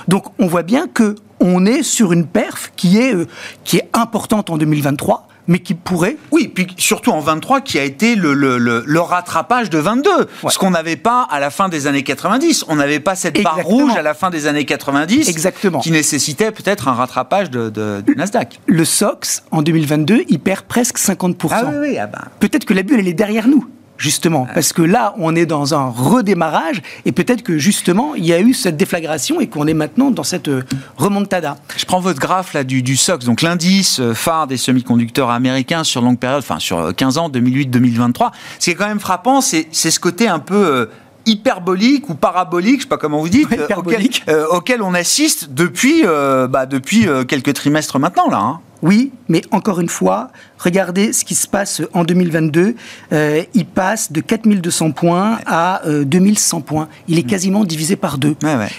Donc on voit bien que on est sur une perf qui est, euh, qui est importante en 2023 mais qui pourrait... Oui, puis surtout en 23, qui a été le, le, le, rattrapage de 22. Ce qu'on n'avait pas à la fin des années 90. On n'avait pas cette barre rouge à la fin des années 90 Exactement. qui nécessitait peut-être un rattrapage de, de, du Nasdaq. Le SOX, en 2022, il perd presque 50%. Ah oui, oui, ah ben. Peut-être que la bulle, elle est derrière nous justement, parce que là, on est dans un redémarrage, et peut-être que justement, il y a eu cette déflagration et qu'on est maintenant dans cette euh, remontada. Je prends votre graphe là du, du SOX, donc l'indice euh, phare des semi-conducteurs américains sur longue période, enfin sur 15 euh, ans, 2008-2023. Ce qui est quand même frappant, c'est ce côté un peu hyperbolique ou parabolique, je sais pas comment vous dites, <laughs> auquel, on assiste depuis, bah, depuis quelques trimestres maintenant là. Hein. Oui, mais encore une fois, regardez ce qui se passe en 2022. Euh, il passe de 4200 points à 2100 euh, points. Il est mm. quasiment divisé par deux.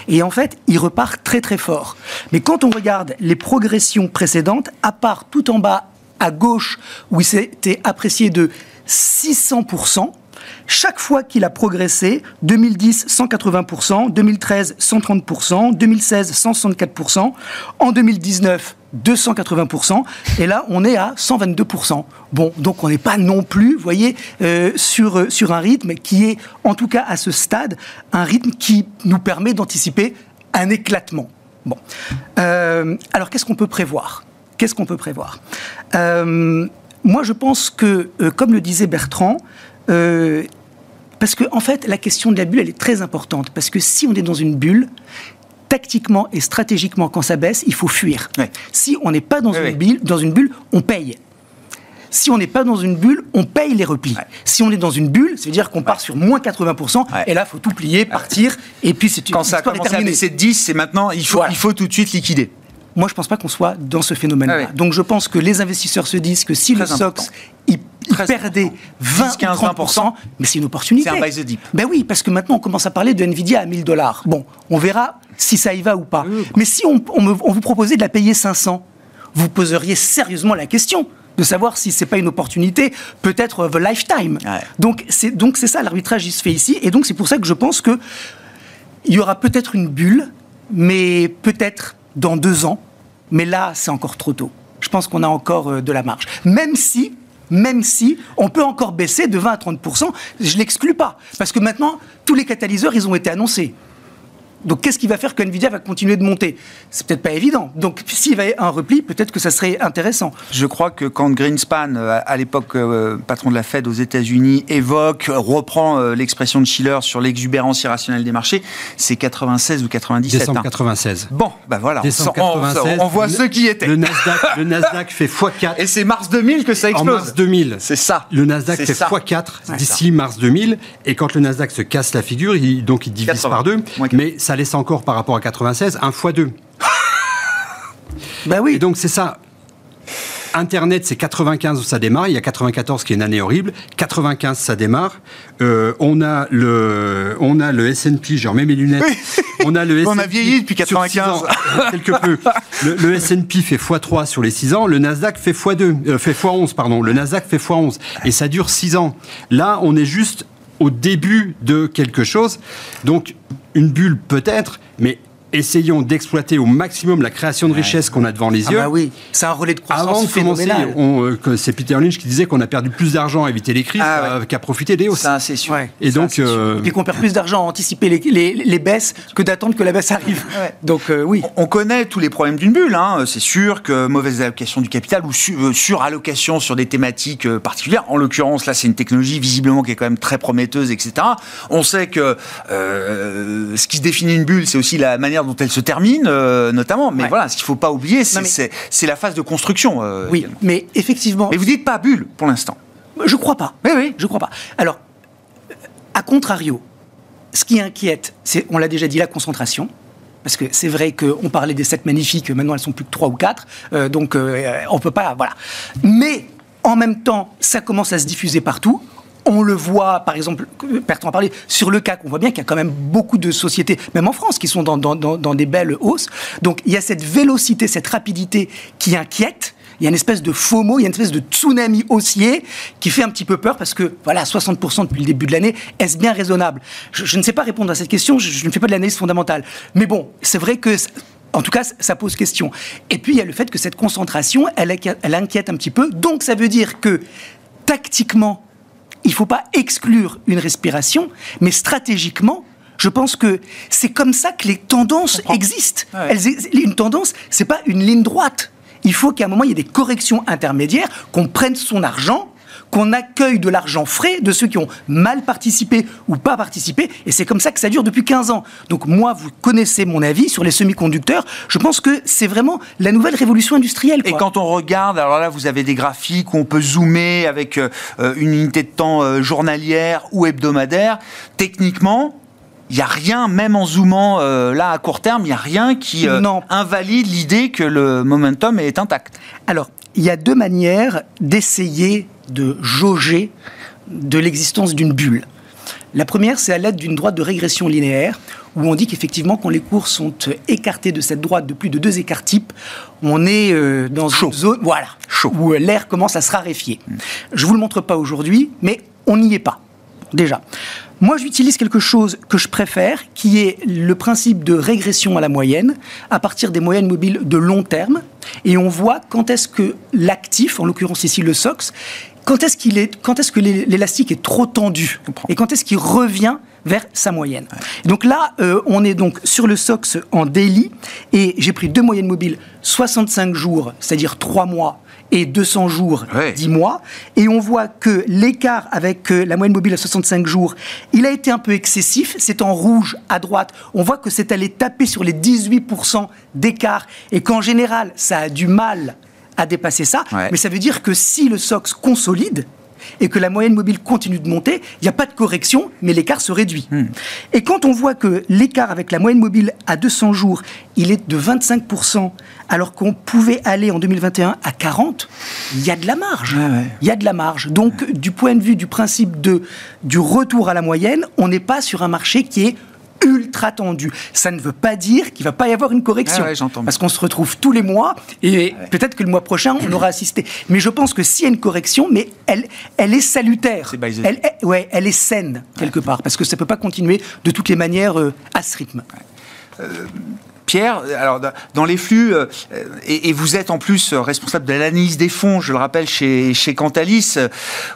Et en fait, il repart très très fort. Mais quand on regarde les progressions précédentes, à part tout en bas à gauche, où il s'était apprécié de 600%, chaque fois qu'il a progressé, 2010 180%, 2013 130%, 2016 164%, en 2019 280%, et là on est à 122%. Bon, donc on n'est pas non plus, vous voyez, euh, sur, euh, sur un rythme qui est, en tout cas à ce stade, un rythme qui nous permet d'anticiper un éclatement. Bon. Euh, alors qu'est-ce qu'on peut prévoir? Qu'est-ce qu'on peut prévoir? Moi je pense que, comme le disait Bertrand, parce que en fait la question de la bulle elle est très importante, parce que si on est dans une bulle, tactiquement et stratégiquement, quand ça baisse, il faut fuir. Si on n'est pas dans, une bulle, dans une bulle, on paye. Si on n'est pas dans une bulle, on paye les replis. Si on est dans une bulle, ça veut dire qu'on part sur moins 80%, et là, il faut tout plier, partir, et puis c'est Quand ça a commencé à baisser de 10, c'est maintenant, il faut, il faut tout de suite liquider. Moi, je ne pense pas qu'on soit dans ce phénomène-là. Donc, je pense que les investisseurs se disent que si le SOX il perdait 20 30%, mais c'est une opportunité. C'est un buy the dip. Ben oui, parce que maintenant on commence à parler de Nvidia à 1000 dollars. Bon, on verra si ça y va ou pas. Mais si on, vous proposait de la payer 500, vous poseriez sérieusement la question de savoir si c'est pas une opportunité, peut-être the lifetime. Donc c'est donc c'est ça l'arbitrage il se fait ici et donc c'est pour ça que je pense que il y aura peut-être une bulle, mais peut-être dans deux ans. Mais là, c'est encore trop tôt. Je pense qu'on a encore euh, de la marge. Même si même si on peut encore baisser de 20 à 30 je l'exclus pas. Parce que maintenant, tous les catalyseurs, ils ont été annoncés. Donc qu'est-ce qui va faire que Nvidia va continuer de monter? C'est peut-être pas évident. Donc s'il va y avoir un repli, peut-être que ça serait intéressant. Je crois que quand Greenspan, euh, à l'époque euh, patron de la Fed aux États-Unis, évoque, reprend euh, l'expression de Schiller sur l'exubérance irrationnelle des marchés, c'est 96 ou 97. Décembre 96. Hein. Bon, ben voilà, on, voit ce qui était. Le Nasdaq, le Nasdaq fait x4. <laughs> Et c'est mars 2000 que ça explose. En mars 2000. C'est ça. Le Nasdaq fait x4 d'ici mars 2000. Et quand le Nasdaq se casse la figure, il, donc il divise par deux. Mais ça laisse encore par rapport à 96 un fois deux. ben oui. Et donc c'est ça. Internet, c'est 95 où ça démarre. Il y a 94 qui est une année horrible. 95, ça démarre. Euh, on a le, on a le S&P. Je remets mes lunettes. <laughs> On a le. <laughs> on a vieilli depuis 95. <laughs> quelque peu. Le, S&P fait x3 sur les 6 ans. Le Nasdaq fait x2, euh, fait x11 pardon. Le Nasdaq fait x11 et ça dure 6 ans. Là, on est juste au début de quelque chose. Donc, une bulle peut-être, mais essayons d'exploiter au maximum la création de richesse qu'on a devant les ah yeux. bah oui, c'est un relais de croissance Avant de phénoménal. Euh, c'est Peter Lynch qui disait qu'on a perdu plus d'argent à éviter les crises ah qu'à profiter des hausses. Ça, c'est sûr. Et donc, euh... et qu'on perd plus d'argent à anticiper les, les, les baisses que d'attendre que la baisse arrive. Donc euh, oui. On connaît tous les problèmes d'une bulle. Hein. C'est sûr que mauvaise allocation du capital ou euh, surallocation sur des thématiques particulières. En l'occurrence, là, c'est une technologie visiblement qui est quand même très prometteuse, etc. On sait que ce qui définit une bulle, c'est aussi la manière dont elle se termine. Euh, notamment. Mais voilà, ce qu'il ne faut pas oublier, c'est la phase de construction. Euh, oui, mais effectivement. Mais vous dites pas bulle pour l'instant. Je crois pas. Oui, oui. Je crois pas. Alors, à contrario, ce qui inquiète, c'est, on l'a déjà dit, la concentration. Parce que c'est vrai qu'on parlait des sept magnifiques, maintenant elles sont plus que trois ou quatre, euh, donc on peut pas, voilà. Mais en même temps, ça commence à se diffuser partout. On le voit, par exemple, Bertrand a parlé, sur le CAC, on voit bien qu'il y a quand même beaucoup de sociétés, même en France, qui sont dans, des belles hausses. Donc il y a cette vélocité, cette rapidité qui inquiète. Il y a une espèce de FOMO, il y a une espèce de tsunami haussier qui fait un petit peu peur parce que, voilà, 60% depuis le début de l'année, est-ce bien raisonnable? Je, ne sais pas répondre à cette question, je, ne fais pas de l'analyse fondamentale. Mais bon, c'est vrai que en tout cas, ça pose question. Et puis, il y a le fait que cette concentration, elle, elle inquiète un petit peu. Donc, ça veut dire que, tactiquement, il ne faut pas exclure une respiration, mais stratégiquement, je pense que c'est comme ça que les tendances existent. une tendance, c'est pas une ligne droite. Il faut qu'à un moment, il y ait des corrections intermédiaires, qu'on prenne son argent, qu'on accueille de l'argent frais de ceux qui ont mal participé ou pas participé. Et c'est comme ça que ça dure depuis 15 ans. Donc moi, vous connaissez mon avis sur les semi-conducteurs. Je pense que c'est vraiment la nouvelle révolution industrielle. Et quand on regarde, alors là, vous avez des graphiques où on peut zoomer avec euh, une unité de temps euh, journalière ou hebdomadaire. Techniquement, il n'y a rien, même en zoomant euh, là à court terme, il n'y a rien qui invalide l'idée que le momentum est intact. Alors, il y a deux manières d'essayer de jauger de l'existence d'une bulle. La première, c'est à l'aide d'une droite de régression linéaire, où on dit qu'effectivement, quand les cours sont écartés de cette droite de plus de deux écarts types, on est euh, dans une zone voilà, où l'air commence à se raréfier. Je ne vous le montre pas aujourd'hui, mais on n'y est pas, déjà. Moi, j'utilise quelque chose que je préfère, qui est le principe de régression à la moyenne, à partir des moyennes mobiles de long terme, et on voit quand est-ce que l'actif, en l'occurrence ici le SOX, quand est-ce qu'il est, quand est-ce que l'élastique est trop tendu, et quand est-ce qu'il revient vers sa moyenne. Donc là, euh, on est donc sur le SOX en daily, et j'ai pris deux moyennes mobiles, 65 jours, c'est-à-dire 3 mois, et 200 jours, 10 mois. Et on voit que l'écart avec euh, la moyenne mobile à 65 jours, il a été un peu excessif. C'est en rouge à droite. On voit que c'est allé taper sur les 18% d'écart et qu'en général, ça a du mal à dépasser ça. Mais ça veut dire que si le SOX consolide, et que la moyenne mobile continue de monter, il n'y a pas de correction, mais l'écart se réduit. Hmm. Et quand on voit que l'écart avec la moyenne mobile à 200 jours, il est de 25%, alors qu'on pouvait aller en 2021 à 40, il y a de la marge. Ouais, ouais. Il y a de la marge. Donc, du point de vue du principe de, du retour à la moyenne, on n'est pas sur un marché qui est ultra tendu. Ça ne veut pas dire qu'il va pas y avoir une correction. Ah ouais, parce qu'on se retrouve tous les mois et peut-être que le mois prochain, on aura assisté. Mais je pense que s'il y a une correction, mais elle, elle est salutaire. The- Elle est, ouais, elle est saine, quelque part. Parce que ça peut pas continuer de toutes les manières euh, à ce rythme. Pierre, alors dans- les flux, euh, et, et vous êtes en plus euh, responsable de l'analyse des fonds, je le rappelle, chez, chez Cantalis. euh,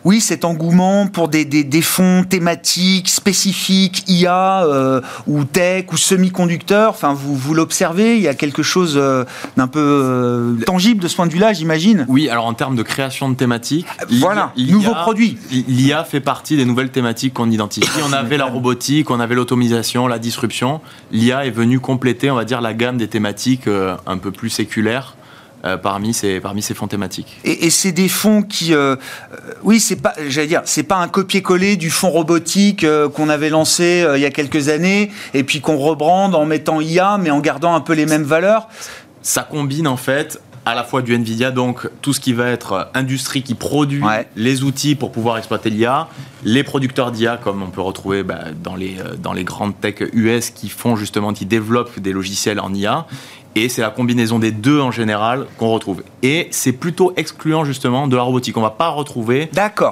Oui, cet engouement pour des, des, des fonds thématiques, spécifiques, IA, euh, ou tech, ou semi-conducteurs, enfin, vous, vous l'observez, il y a quelque chose d'un peu tangible de ce point de vue-là, j'imagine? Oui, alors en termes de création de thématiques, Voilà, nouveaux produits. L'IA fait partie des nouvelles thématiques qu'on identifie. On avait la robotique, on avait l'automatisation, la disruption. L'IA est venue compléter, on va dire, la gamme des thématiques euh, un peu plus séculaires euh, parmi, ces, parmi ces fonds thématiques. Et, et c'est des fonds qui, euh, euh, oui, c'est pas, j'allais dire, c'est pas un copier-coller du fonds robotique euh, qu'on avait lancé euh, il y a quelques années et puis qu'on rebrande en mettant IA, mais en gardant un peu les mêmes valeurs. Ça combine en fait à la fois du Nvidia, donc tout ce qui va être industrie qui produit Ouais. les outils pour pouvoir exploiter l'IA, les producteurs d'IA comme on peut retrouver bah, dans, les, euh, dans les grandes tech US qui font justement, qui développent des logiciels en IA. Et c'est la combinaison des deux en général qu'on retrouve. Et c'est plutôt excluant justement de la robotique. On va pas retrouver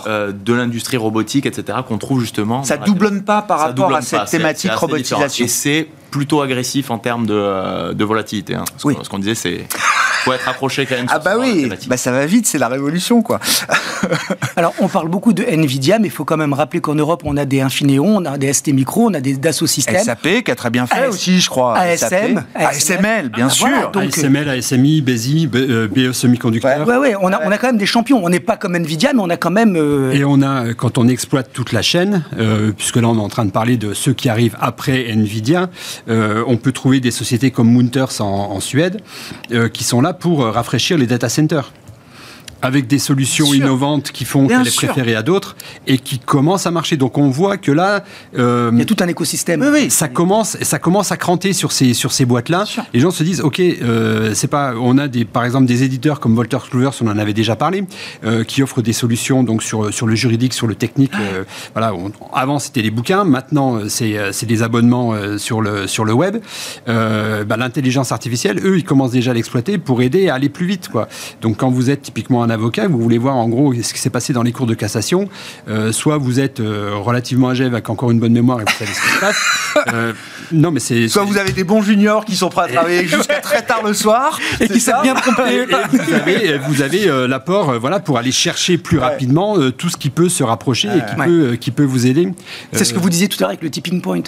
euh, de l'industrie robotique, etc., qu'on trouve justement. ça doublonne pas par ça rapport à cette pas, thématique robotisation. différent. Et c'est plutôt agressif en termes de, euh, de volatilité. hein. Ce Oui. qu'on- ce qu'on disait, c'est faut être accroché quand même. Ah bah ce genre de oui, thématique. bah ça va vite, c'est la révolution quoi. <laughs> Alors, on parle beaucoup de Nvidia, mais il faut quand même rappeler qu'en Europe, on a des Infineon, on a des ST Micro, on a des Dassault Systèmes. SAP qui a très bien fait AS- aussi, je crois. ASM. ASML, bien Ah, sûr. voilà, donc- ASML, ASMI, BESI, B- euh, BE Semiconducteur. Ouais, ouais, on a, on a quand même des champions. On n'est pas comme Nvidia, mais on a quand même. euh, Et on a, euh, quand on exploite toute la chaîne, euh, puisque là on est en train de parler de ceux qui arrivent après Nvidia, euh, on peut trouver des sociétés comme Munters en, en Suède, euh, qui sont là pour euh, rafraîchir les data centers. Avec des solutions innovantes qui font qu'elle est préférée à d'autres et qui commencent à marcher. Donc on voit que là, euh, Il y a tout un écosystème. Oui, oui. ça commence, ça commence à cranter sur ces, sur ces boîtes-là. Les gens se disent, ok, euh, c'est pas, on a des, par exemple des éditeurs comme Wolters Kluwer, on en avait déjà parlé, euh, qui offrent des solutions donc sur sur le juridique, sur le technique. euh, voilà, on- avant c'était les bouquins, maintenant c'est c'est des abonnements sur le sur le web. Bah, L'intelligence artificielle, eux, ils commencent déjà à l'exploiter pour aider à aller plus vite, quoi. Donc quand vous êtes typiquement un avocat, vous voulez voir en gros ce qui s'est passé dans les cours de cassation. euh, soit vous êtes euh, relativement âgé avec encore une bonne mémoire et vous savez ce qui se passe. <laughs> Euh, non, mais c'est Soit vous avez des bons juniors qui sont prêts à <laughs> travailler jusqu'à très tard le soir Et qui savent bien tromper. <laughs> vous avez, vous avez euh, l'apport euh, voilà, pour aller chercher plus rapidement euh, tout ce qui peut se rapprocher et qui, Ouais. peut, euh, qui peut vous aider. C'est ce que vous disiez tout à l'heure avec le tipping point.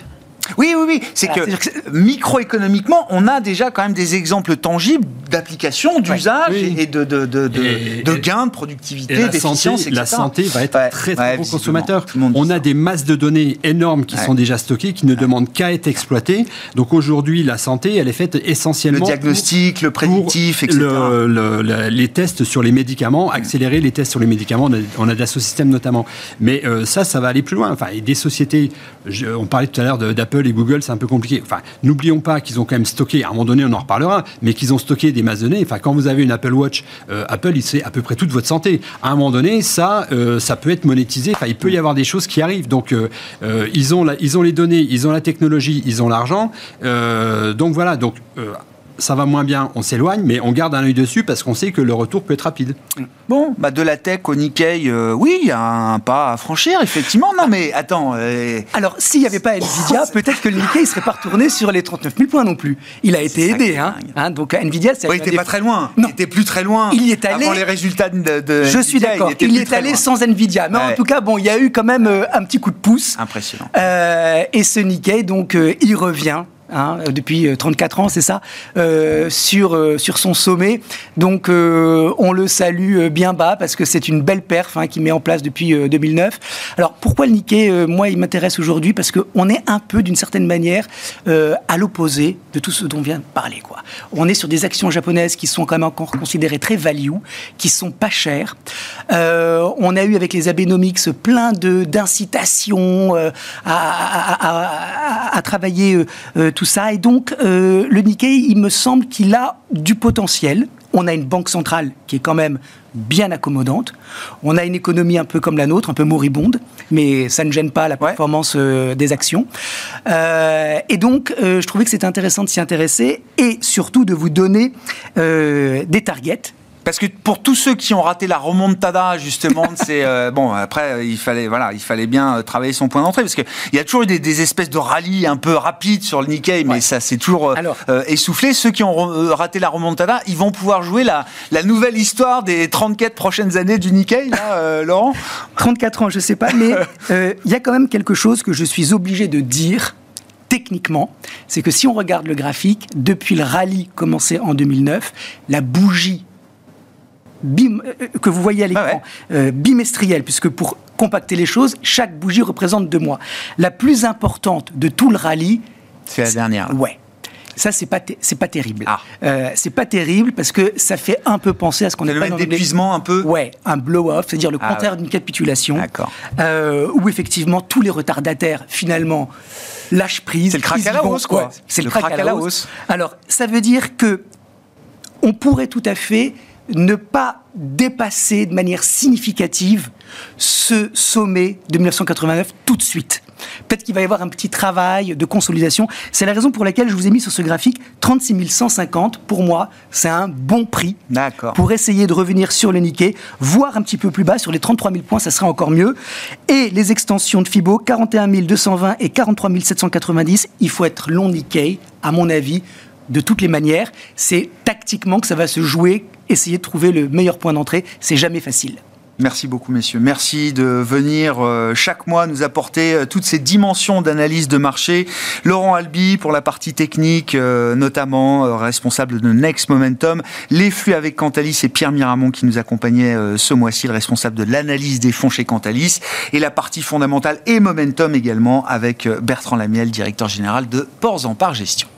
Oui, oui, oui. C'est Voilà, que c'est-à-dire que microéconomiquement, on a déjà quand même des exemples tangibles d'application, d'usage Oui. et de, de, de, de, Et- de et- gains de productivité, Et la d'efficience, santé, etc. la santé va être Ouais, très très ouais, gros visiblement. consommateur. Le On ça. a des masses de données énormes qui Ouais. sont déjà stockées, qui ne demandent qu'à être exploitées. Donc aujourd'hui, la santé, elle est faite Le essentiellement diagnostic, le prédictif, etc. le- le- le- les tests sur les médicaments, accélérer les tests sur les médicaments. On a, on a Systèmes notamment. Mais euh, ça, ça va aller plus loin. Enfin, et des sociétés, je- on parlait tout à l'heure de- d'Apple et Google, c'est un peu compliqué. Enfin, n'oublions pas qu'ils ont quand même stocké, à un moment donné, on en reparlera, mais qu'ils ont stocké des masses de données. Enfin, quand vous avez une Apple Watch, euh, Apple, il sait à peu près toute votre santé. À un moment donné, ça, euh, ça peut être monétisé. Enfin, il peut y avoir des choses qui arrivent. Donc, euh, ils, ont ils ont les données, ils ont la technologie, ils ont l'argent. Donc voilà. Donc ça va moins bien, on s'éloigne, mais on garde un œil dessus parce qu'on sait que le retour peut être rapide. Bon, bah de la tech au Nikkei, euh, oui, il y a un pas à franchir, effectivement. Non, mais attends, euh, Alors, s'il n'y avait pas Nvidia, <laughs> peut-être que le Nikkei ne serait pas retourné sur les 39 000 points non plus. Il a été aidé. Hein. Hein, donc, Nvidia, c'est ouais, il un était des- pas très loin. Non. Il était plus très loin. Il y est allé- Avant les résultats de. de Je suis Nvidia, d'accord. Il y est allé loin. sans Nvidia. Mais en tout cas, bon, il y a eu quand même euh, un petit coup de pouce. Impressionnant. Euh, et ce Nikkei, donc, euh, il revient Hein, depuis 34 ans, c'est ça, euh, sur, euh, sur son sommet. Donc euh, on le salue bien bas parce que c'est une belle perf hein, qui met en place depuis 2009. Alors pourquoi le Nikkei Moi, il m'intéresse aujourd'hui? Parce qu'on est un peu, d'une certaine manière, à l'opposé de tout ce dont on vient de parler. On est sur des actions japonaises qui sont quand même encore considérées très value, qui sont pas chères. on a eu avec les Abenomics plein d'incitations à, à, travailler tout ça. Et donc, euh, le Nikkei, il me semble qu'il a du potentiel. On a une banque centrale qui est quand même bien accommodante. On a une économie un peu comme la nôtre, un peu moribonde, mais ça ne gêne pas la performance euh, des actions. Euh, et donc, je trouvais que c'était intéressant de s'y intéresser et surtout de vous donner des targets parce que pour tous ceux qui ont raté la remontada, justement, c'est <laughs> euh, bon. Après, il fallait voilà, il fallait bien euh, travailler son point d'entrée parce qu'il y a toujours eu des, espèces de rallyes un peu rapides sur le Nikkei, mais ça c'est toujours euh, essoufflé. Ceux qui ont raté la remontada, ils vont pouvoir jouer la, la nouvelle histoire des 34 prochaines années du Nikkei, là, <laughs> Laurent? 34 ans, je sais pas, mais <laughs> il y a quand même quelque chose que je suis obligé de dire techniquement, c'est que si on regarde le graphique, depuis le rallye commencé en 2009, la bougie bim, euh, que vous voyez à l'écran, ah euh, bimestriel, puisque pour compacter les choses, chaque bougie représente deux mois. La plus importante de tout le rallye, c'est la dernière. Ouais. Ça, c'est pas, c'est pas terrible. Ah. Euh, c'est pas terrible parce que ça fait un peu penser à ce qu'on appelle un épuisement un peu. Ouais, un blow-off, c'est-à-dire le ah contraire d'une capitulation. D'accord. où effectivement tous les retardataires finalement lâchent prise. C'est le crack à la hausse, quoi. C'est le, crack, à la hausse. Alors, ça veut dire que on pourrait tout à fait ne pas dépasser de manière significative ce sommet de 1989 tout de suite. Peut-être qu'il va y avoir un petit travail de consolidation. C'est la raison pour laquelle je vous ai mis sur ce graphique 36 150. Pour moi, c'est un bon prix pour essayer de revenir sur le Nikkei, voire un petit peu plus bas sur les 33 000 points, ça serait encore mieux. Et les extensions de Fibo, 41 220 et 43 790, il faut être long Nikkei, à mon avis, de toutes les manières. C'est tactiquement que ça va se jouer, essayer de trouver le meilleur point d'entrée. C'est jamais facile. Merci beaucoup, messieurs. Merci de venir euh, chaque mois nous apporter euh, toutes ces dimensions d'analyse de marché. Laurent Albi pour la partie technique, euh, notamment responsable de Next Momentum. Les flux avec Cantalis et Pierre Miramont qui nous accompagnait ce mois-ci, le responsable de l'analyse des fonds chez Cantalis. Et la partie fondamentale et Momentum également avec Bertrand Lamiel, directeur général de Ports en Par Gestion.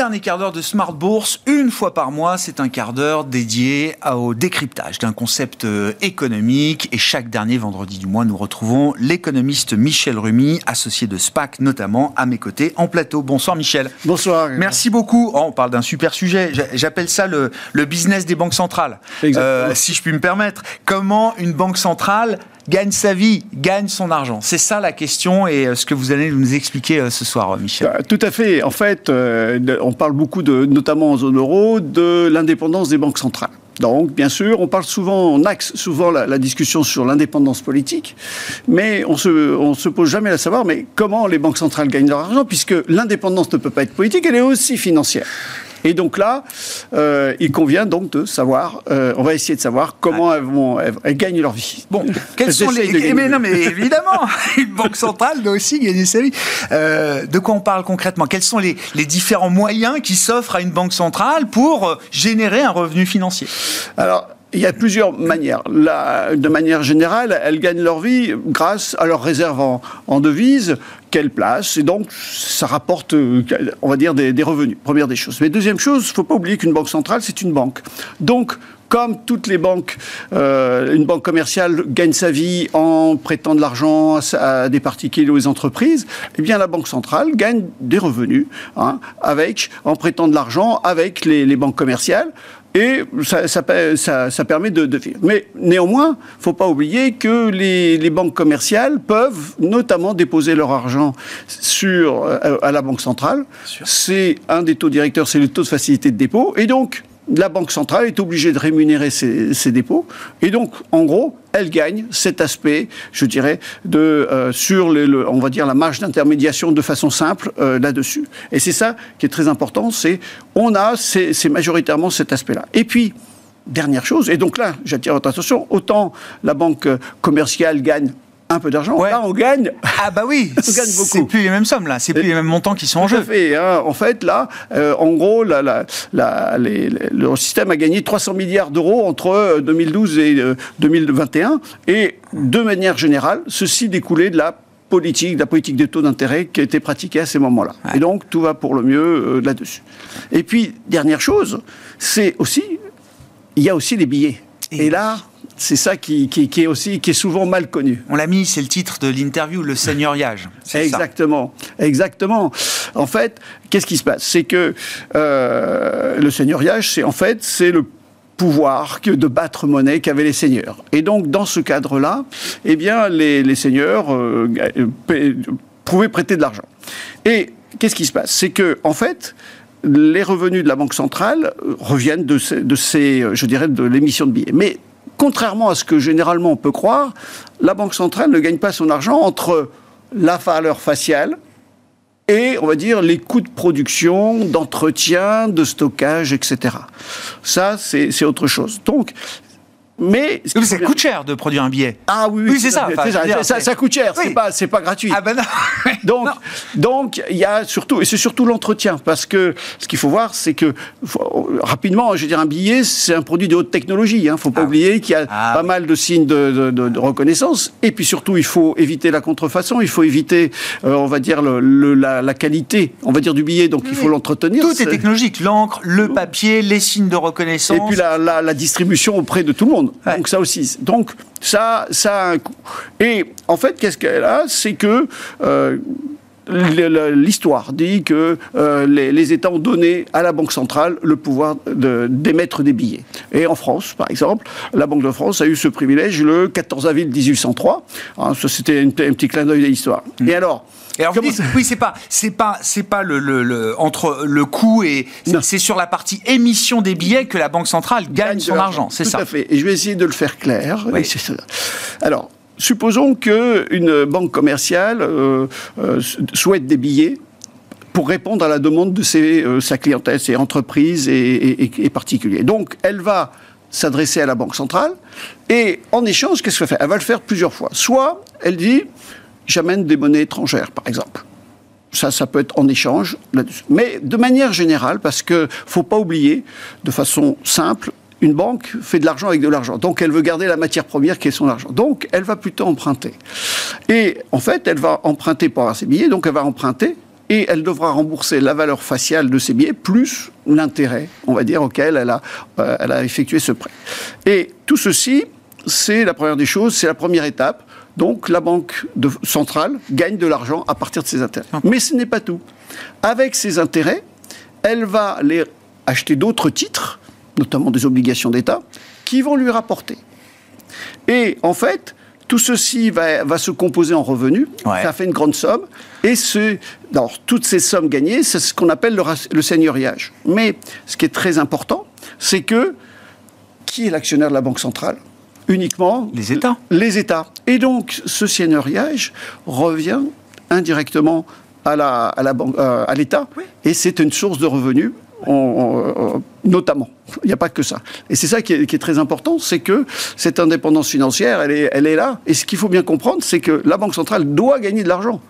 Dernier quart d'heure de Smart Bourse, une fois par mois, c'est un quart d'heure dédié au décryptage d'un concept euh, économique. Et chaque dernier vendredi du mois, nous retrouvons l'économiste Michel Rumi, associé de SPAC notamment, à mes côtés en plateau. Bonsoir Michel. Bonsoir. Merci beaucoup. Oh, on parle d'un super sujet. J'appelle ça le, business des banques centrales. Euh, si je puis me permettre. Comment une banque centrale gagne sa vie, gagne son argent C'est ça la question et euh, ce que vous allez nous expliquer euh, ce soir, euh, Michel. Bah, tout à fait. En fait, on parle beaucoup, de, notamment en zone euro, de l'indépendance des banques centrales. Donc, bien sûr, on parle souvent, axe souvent la, discussion sur l'indépendance politique, mais on se, on se pose jamais à savoir, mais comment les banques centrales gagnent leur argent, puisque l'indépendance ne peut pas être politique, elle est aussi financière. Et donc là, euh, il convient donc de savoir, euh, on va essayer de savoir comment elles, vont, elles, gagnent leur vie. Bon, <laughs> quels sont les... Mais non, mais évidemment, <laughs> une banque centrale doit aussi gagner sa vie. Euh, de quoi on parle concrètement? Quels sont les, les différents moyens qui s'offrent à une banque centrale pour générer un revenu financier? Alors, il y a plusieurs manières. de manière générale, elles gagnent leur vie grâce à leurs réserves en, devises qu'elles placent. Et donc, ça rapporte, on va dire, des, revenus. Première des choses. Mais deuxième chose, il ne faut pas oublier qu'une banque centrale, c'est une banque. Donc, comme toutes les banques, euh, une banque commerciale gagne sa vie en prêtant de l'argent à, des particuliers ou aux entreprises, eh bien la banque centrale gagne des revenus hein, avec, en prêtant de l'argent avec les banques commerciales et ça, ça, ça, permet de, de, vivre. Mais néanmoins, il ne faut pas oublier que les, les, banques commerciales peuvent notamment déposer leur argent sur, euh, à la Banque centrale. C'est un des taux directeurs, c'est le taux de facilité de dépôt. Et donc, la Banque centrale est obligée de rémunérer ses, dépôts. Et donc, en gros, elle gagne cet aspect, je dirais, de, euh, sur le, on va dire la marge d'intermédiation de façon simple euh, là-dessus. Et c'est ça qui est très important, c'est on a c'est majoritairement cet aspect-là. Et puis, dernière chose, et donc là, j'attire votre attention, autant la banque commerciale gagne un peu d'argent. Ouais. Là, on gagne. Ah bah oui, <laughs> On gagne beaucoup. c'est plus les mêmes sommes là, c'est plus Et- les mêmes montants qui sont en Tout jeu. fait. hein. En fait, là, euh, en gros, les- les- le système a gagné 300 milliards d'euros entre euh, 2012 et euh, 2021. Et de manière générale, ceci découlait de la politique, de la politique des taux d'intérêt qui a été pratiquée à ces moments-là. Ouais. Et donc, tout va pour le mieux euh, là-dessus. Et puis, dernière chose, c'est aussi, il y a aussi les billets. Et Et, là, c'est ça qui, qui- qui est aussi, qui est souvent mal connu. On l'a mis, c'est le titre de l'interview, le seigneuriage. Ça. Exactement, exactement. En fait, qu'est-ce qui se passe? C'est que euh, le seigneuriage, c'est en fait c'est le pouvoir que de battre monnaie qu'avaient les seigneurs. Et donc, dans ce cadre-là, eh bien, les, les seigneurs euh, pouvaient prêter de l'argent. Et qu'est-ce qui se passe? C'est que, en fait, les revenus de la Banque centrale euh, reviennent de ces, de ces, je dirais, de l'émission de billets. Mais contrairement à ce que généralement on peut croire, la Banque centrale ne gagne pas son argent entre la valeur faciale et, on va dire, les coûts de production, d'entretien, de stockage, etc. Ça, c'est autre chose. Donc, mais... Ça bien- coûte cher de produire un billet. Ah oui, Oui, c'est ça. ça, coûte cher, Oui. c'est pas, c'est pas gratuit. Ah ben non. <laughs> Donc, Non. donc il y a surtout, et c'est surtout l'entretien, parce que ce qu'il faut voir, c'est que faut- rapidement, je veux dire, un billet, c'est un produit de haute technologie. Il ne faut pas Ah. oublier qu'il y a Ah pas mal de signes de, de- de- de reconnaissance, et puis surtout, il faut éviter la contrefaçon, il faut éviter, euh, on va dire, le- le- la, la qualité, on va dire, du billet, donc il faut l'entretenir. Tout est C'est- technologique, l'encre, le papier, les signes de reconnaissance. et puis la, la- la distribution auprès de tout le monde. Ouais. Donc ça aussi. Donc ça, ça a un coût. Et en fait, qu'est-ce qu'elle a? C'est que euh, l'histoire dit que euh, les, les États ont donné à la Banque centrale le pouvoir de- d'émettre des billets. Et en France, par exemple, la Banque de France a eu ce privilège le 14 avril 1803. Hein, c'était un petit clin d'œil de l'histoire. Et alors Et alors vous Comment dites, oui, c'est pas, c'est pas, c'est pas le, le- le- entre le coût et c'est sur la partie émission des billets que la banque centrale gagne, son argent, c'est Tout ça. à fait. Et je vais essayer de le faire clair. Oui. Ça. Alors, supposons qu'une banque commerciale euh, euh, souhaite des billets pour répondre à la demande de ses, euh, sa clientèle, ses entreprises et- et particuliers. Donc, elle va s'adresser à la Banque centrale et en échange, qu'est-ce qu'elle fait? Elle va le faire plusieurs fois. Soit elle dit, j'amène des monnaies étrangères, par exemple. Ça, ça peut être en échange. Mais de manière générale, parce que faut pas oublier, de façon simple, une banque fait de l'argent avec de l'argent. Donc, elle veut garder la matière première qui est son argent. Donc, elle va plutôt emprunter. Et en fait, elle va emprunter pour avoir ses billets. Donc, elle va emprunter et elle devra rembourser la valeur faciale de ses billets plus l'intérêt, on va dire, auquel elle a, euh, elle a effectué ce prêt. Et tout ceci, c'est la première des choses, c'est la première étape. Donc la banque de- centrale gagne de l'argent à partir de ses intérêts. Mais ce n'est pas tout. Avec ces intérêts, elle va aller acheter d'autres titres, notamment des obligations d'État, qui vont lui rapporter. Et en fait, tout ceci va, va se composer en revenus. Ouais. Ça fait une grande somme. Et ce, alors, toutes ces sommes gagnées, c'est ce qu'on appelle le seigneuriage. Mais ce qui est très important, c'est que qui est l'actionnaire de la Banque centrale? Uniquement Les États. les États. Et donc, ce seigneuriage revient indirectement à la- à la banque- euh, à l'État, et c'est une source de revenus, on- on- on- notamment. Il n'y a pas que ça. Et c'est ça qui est, qui est très important, c'est que cette indépendance financière, elle est, elle est là. Et ce qu'il faut bien comprendre, c'est que la Banque centrale doit gagner de l'argent,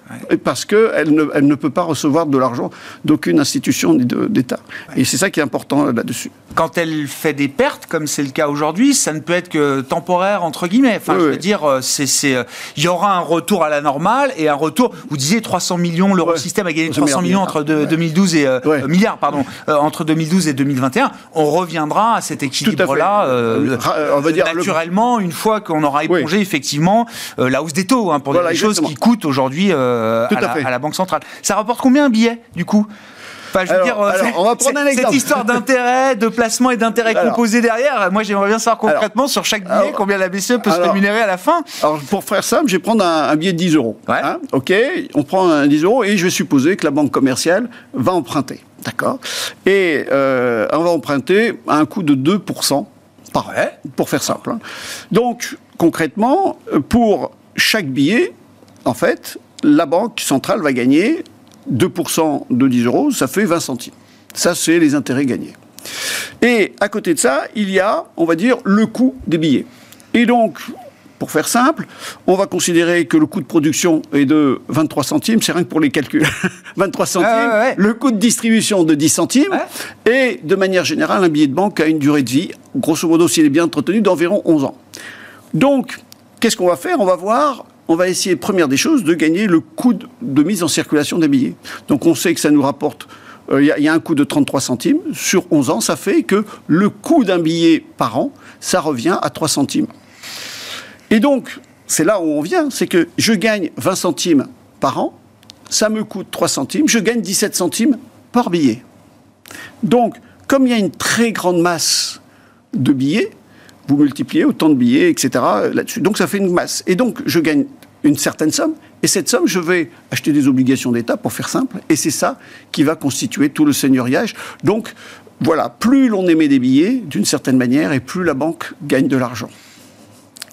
parce qu'elle ne, elle ne peut pas recevoir de l'argent d'aucune institution ni d'État. Et c'est ça qui est important là-dessus. Quand elle fait des pertes, comme c'est le cas aujourd'hui, ça ne peut être que temporaire entre guillemets. Enfin, Oui, je veux oui. dire, euh, c'est, c'est, euh, il y aura un retour à la normale et un retour. Vous disiez 300 millions, l'eurosystème a gagné 300 300 millions entre de- 2012 et euh, Ouais. euh, milliards, pardon, euh, entre 2012 et 2021. On reviendra à cet équilibre-là, Euh, euh, on va dire le- naturellement, une fois qu'on aura Oui. épongé effectivement euh, la hausse des taux, hein, pour Voilà, des choses qui coûtent aujourd'hui euh, à, à la, fait. à la Banque centrale. Ça rapporte combien un billet, du coup? Enfin, je veux Alors, dire, alors, c'est- on va prendre un exemple. Cette histoire d'intérêt, de placement et d'intérêt composé derrière, moi j'aimerais bien savoir concrètement sur chaque billet combien la BCE peut se rémunérer à la fin? Alors, pour faire simple, je vais prendre un, un billet de 10 euros. Ouais. Hein, ok, on prend un 10 euros et je vais supposer que la banque commerciale va emprunter. D'accord Et euh, on va emprunter à un coût de 2% par an, pour faire simple. hein. Donc, concrètement, pour chaque billet, en fait, la banque centrale va gagner 2% de 10 euros, ça fait 20 centimes. Ça, c'est les intérêts gagnés. Et à côté de ça, il y a, on va dire, le coût des billets. Et donc, pour faire simple, on va considérer que le coût de production est de 23 centimes, c'est rien que pour les calculs. <laughs> 23 centimes, Ah ouais, ouais. le coût de distribution de 10 centimes, Ouais. et de manière générale, un billet de banque a une durée de vie, grosso modo, s'il est bien entretenu, d'environ 11 ans. Donc, qu'est-ce qu'on va faire? On va voir, on va essayer, première des choses, de gagner le coût de, mise en circulation des billets. Donc, on sait que ça nous rapporte, euh, il y, y a un coût de 33 centimes. Sur 11 ans, ça fait que le coût d'un billet par an, ça revient à 3 centimes. Et donc, c'est là où on vient, c'est que je gagne 20 centimes par an, ça me coûte 3 centimes, je gagne 17 centimes par billet. Donc, comme il y a une très grande masse de billets, vous multipliez autant de billets, etc. là-dessus. Donc, ça fait une masse. Et donc, je gagne une certaine somme. Et cette somme, je vais acheter des obligations d'État, pour faire simple. Et c'est ça qui va constituer tout le seigneuriage. Donc, voilà, plus l'on émet des billets, d'une certaine manière, et plus la banque gagne de l'argent.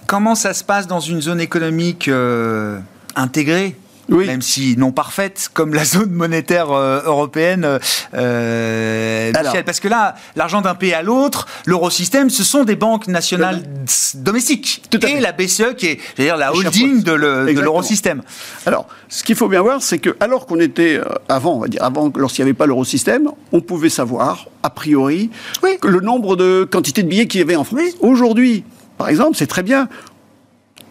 Comment ça se passe dans une zone économique euh, intégrée Oui. Même si non parfaite, comme la zone monétaire euh, européenne, euh, Alors. Michel, parce que là, l'argent d'un pays à l'autre, l'eurosystème, ce sont des banques nationales domestiques. Tout à et fait. la BCE, qui est, dire, la holding de le- l'eurosystème. Alors, ce qu'il faut bien voir, c'est que alors qu'on était avant, on va dire avant, lorsqu'il n'y avait pas l'eurosystème, on pouvait savoir a priori Oui. le nombre de quantités de billets qu'il y avait en France. Aujourd'hui, par exemple, c'est très bien.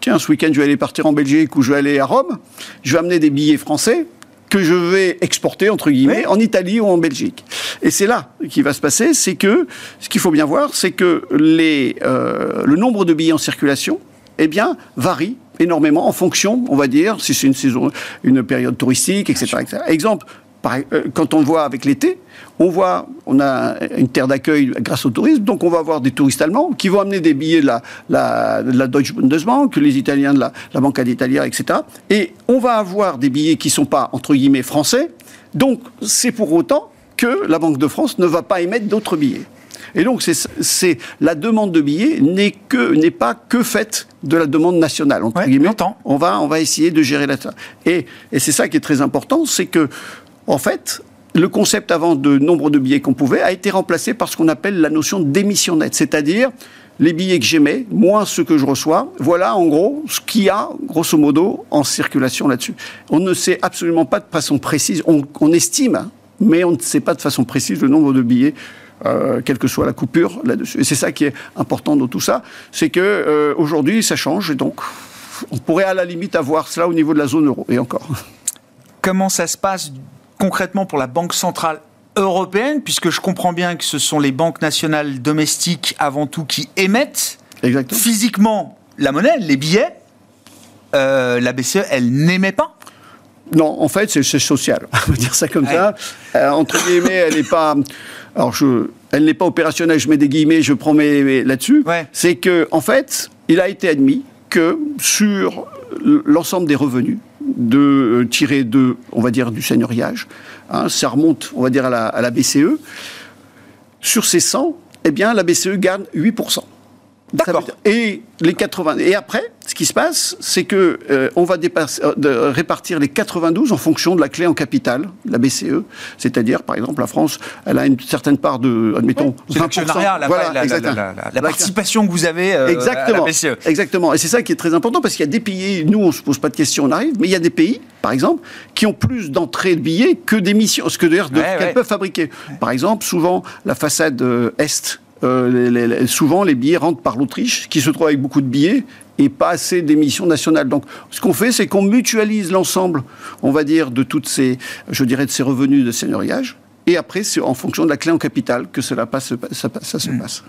Tiens, ce week-end, je vais aller partir en Belgique ou je vais aller à Rome. Je vais amener des billets français que je vais exporter entre guillemets Oui. en Italie ou en Belgique. Et c'est là qui va se passer, c'est que ce qu'il faut bien voir, c'est que les, euh, le nombre de billets en circulation, eh bien, varie énormément en fonction, on va dire, si c'est une saison, une période touristique, etc. etc. Exemple, par- euh, quand on le voit avec l'été, on voit, on a une terre d'accueil grâce au tourisme, donc on va avoir des touristes allemands qui vont amener des billets de la, la, de la Deutsche Bundesbank, les Italiens de la, la Banca d'Italia, etc. Et on va avoir des billets qui ne sont pas, entre guillemets, français. Donc, c'est pour autant que la Banque de France ne va pas émettre d'autres billets. Et donc, c'est- c'est la demande de billets n'est que n'est pas que faite de la demande nationale entre Ouais, guillemets. On va on va essayer de gérer la et et c'est ça qui est très important, c'est que en fait le concept avant de nombre de billets qu'on pouvait a été remplacé par ce qu'on appelle la notion d'émission nette, c'est-à-dire les billets que j'émets, moins ceux que je reçois. Voilà, en gros, ce qu'il y a, grosso modo, en circulation là-dessus. On ne sait absolument pas de façon précise. On, estime, hein, mais on ne sait pas de façon précise le nombre de billets, euh, quelle que soit la coupure là-dessus. Et c'est ça qui est important dans tout ça, c'est que euh, aujourd'hui, ça change, et donc on pourrait à la limite avoir cela au niveau de la zone euro, et encore. Comment ça se passe concrètement pour la Banque centrale européenne, puisque je comprends bien que ce sont les banques nationales domestiques avant tout qui émettent Exactement. physiquement la monnaie, les billets. Euh, la BCE, elle n'émet pas. Non, en fait, c'est social. <laughs> On va dire ça comme ça. Euh, entre guillemets, elle n'est pas. Alors, je, elle n'est pas opérationnelle. Je mets des guillemets, je prends mes, mes- là-dessus. Ouais. C'est que, en fait, il a été admis que sur l'ensemble des revenus de euh, tirés de, on va dire, du seigneuriage, hein, ça remonte, on va dire, à la, à la BCE. Sur ces 100, eh bien, la BCE garde 8 D'accord. Et les 80. Et après, ce qui se passe, c'est que euh, on va dépasser- euh, répartir les 92 en fonction de la clé en capital, la BCE. C'est-à-dire, par exemple, la France, elle a une certaine part de, admettons, C'est 20%. l'actionnariat, la, Voilà, la- la- la- la- la participation que vous avez euh, Exactement. à la BCE. Exactement. Et c'est ça qui est très important parce qu'il y a des pays, nous on se pose pas de questions, on arrive, mais il y a des pays, par exemple, qui ont plus d'entrées de billets que d'émissions, ce que d'ailleurs Ouais, qu'elles ouais. peuvent fabriquer. Par exemple, souvent la façade euh, est, euh, les- les- les- souvent les billets rentrent par l'Autriche, qui se trouve avec beaucoup de billets et pas assez d'émissions nationales. Donc, ce qu'on fait, c'est qu'on mutualise l'ensemble, on va dire, de toutes ces, je dirais, de ces revenus de seigneuriage. Et après, c'est en fonction de la clé en capital que cela passe, ça, ça se Hmm. passe.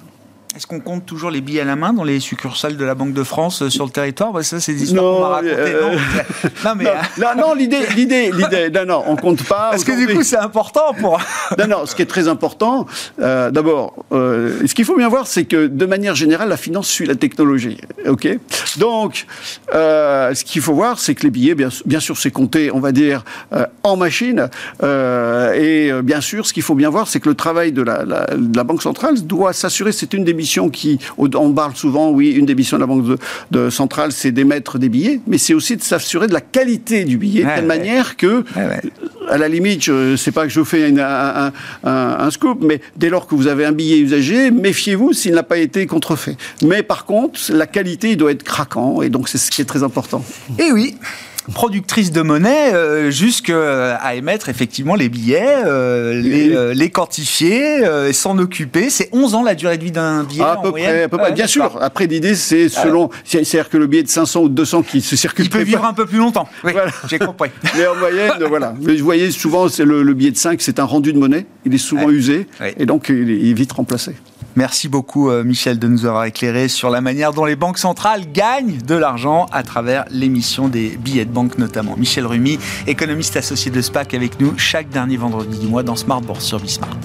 Est-ce qu'on compte toujours les billets à la main dans les succursales de la Banque de France euh, sur le territoire? Bah, Ça, c'est des histoires qu'on m'a racontées. euh, Non, <laughs> non, mais. Non, euh, non, non, l'idée, l'idée, l'idée, non, non, on compte pas. Parce que du coup, c'est important pour. Non, non, ce qui est très important, euh, d'abord, euh, ce qu'il faut bien voir, c'est que de manière générale, la finance suit la technologie. Ok? Donc, euh, ce qu'il faut voir, c'est que les billets, bien, bien sûr, c'est compté, on va dire, euh, en machine. Euh, et euh, bien sûr, ce qu'il faut bien voir, c'est que le travail de la, la- de la Banque centrale doit s'assurer, c'est une des missions missions qui, on parle souvent, oui, une des missions de la Banque de, de centrale, c'est d'émettre des billets, mais c'est aussi de s'assurer de la qualité du billet, de telle manière que, à la limite, je sais pas que je fais un, un, scoop, mais dès lors que vous avez un billet usagé, méfiez-vous s'il n'a pas été contrefait. Mais par contre, la qualité doit être craquant, et donc c'est ce qui est très important. Et oui, productrice de monnaie euh, jusqu'à euh, émettre effectivement les billets, euh, les, les, quantifier, s'en occuper. C'est 11 ans la durée de vie d'un billet à peu près, à peu près. Bien sûr. Après, l'idée, c'est selon. C'est-à-dire que le billet de 500 ou de 200 qui se circule. Il peut vivre un peu plus longtemps. Oui, j'ai compris. <laughs> Mais en moyenne, voilà. vous voyez, souvent, c'est le, billet de 5, c'est un rendu de monnaie. Il est souvent usé. Et donc, il est vite remplacé. Merci beaucoup euh, Michel de nous avoir éclairé sur la manière dont les banques centrales gagnent de l'argent à travers l'émission des billets de banque notamment. Michel Rumi, économiste associé de SPAC avec nous chaque dernier vendredi du mois dans Smart Bourse sur Bismart.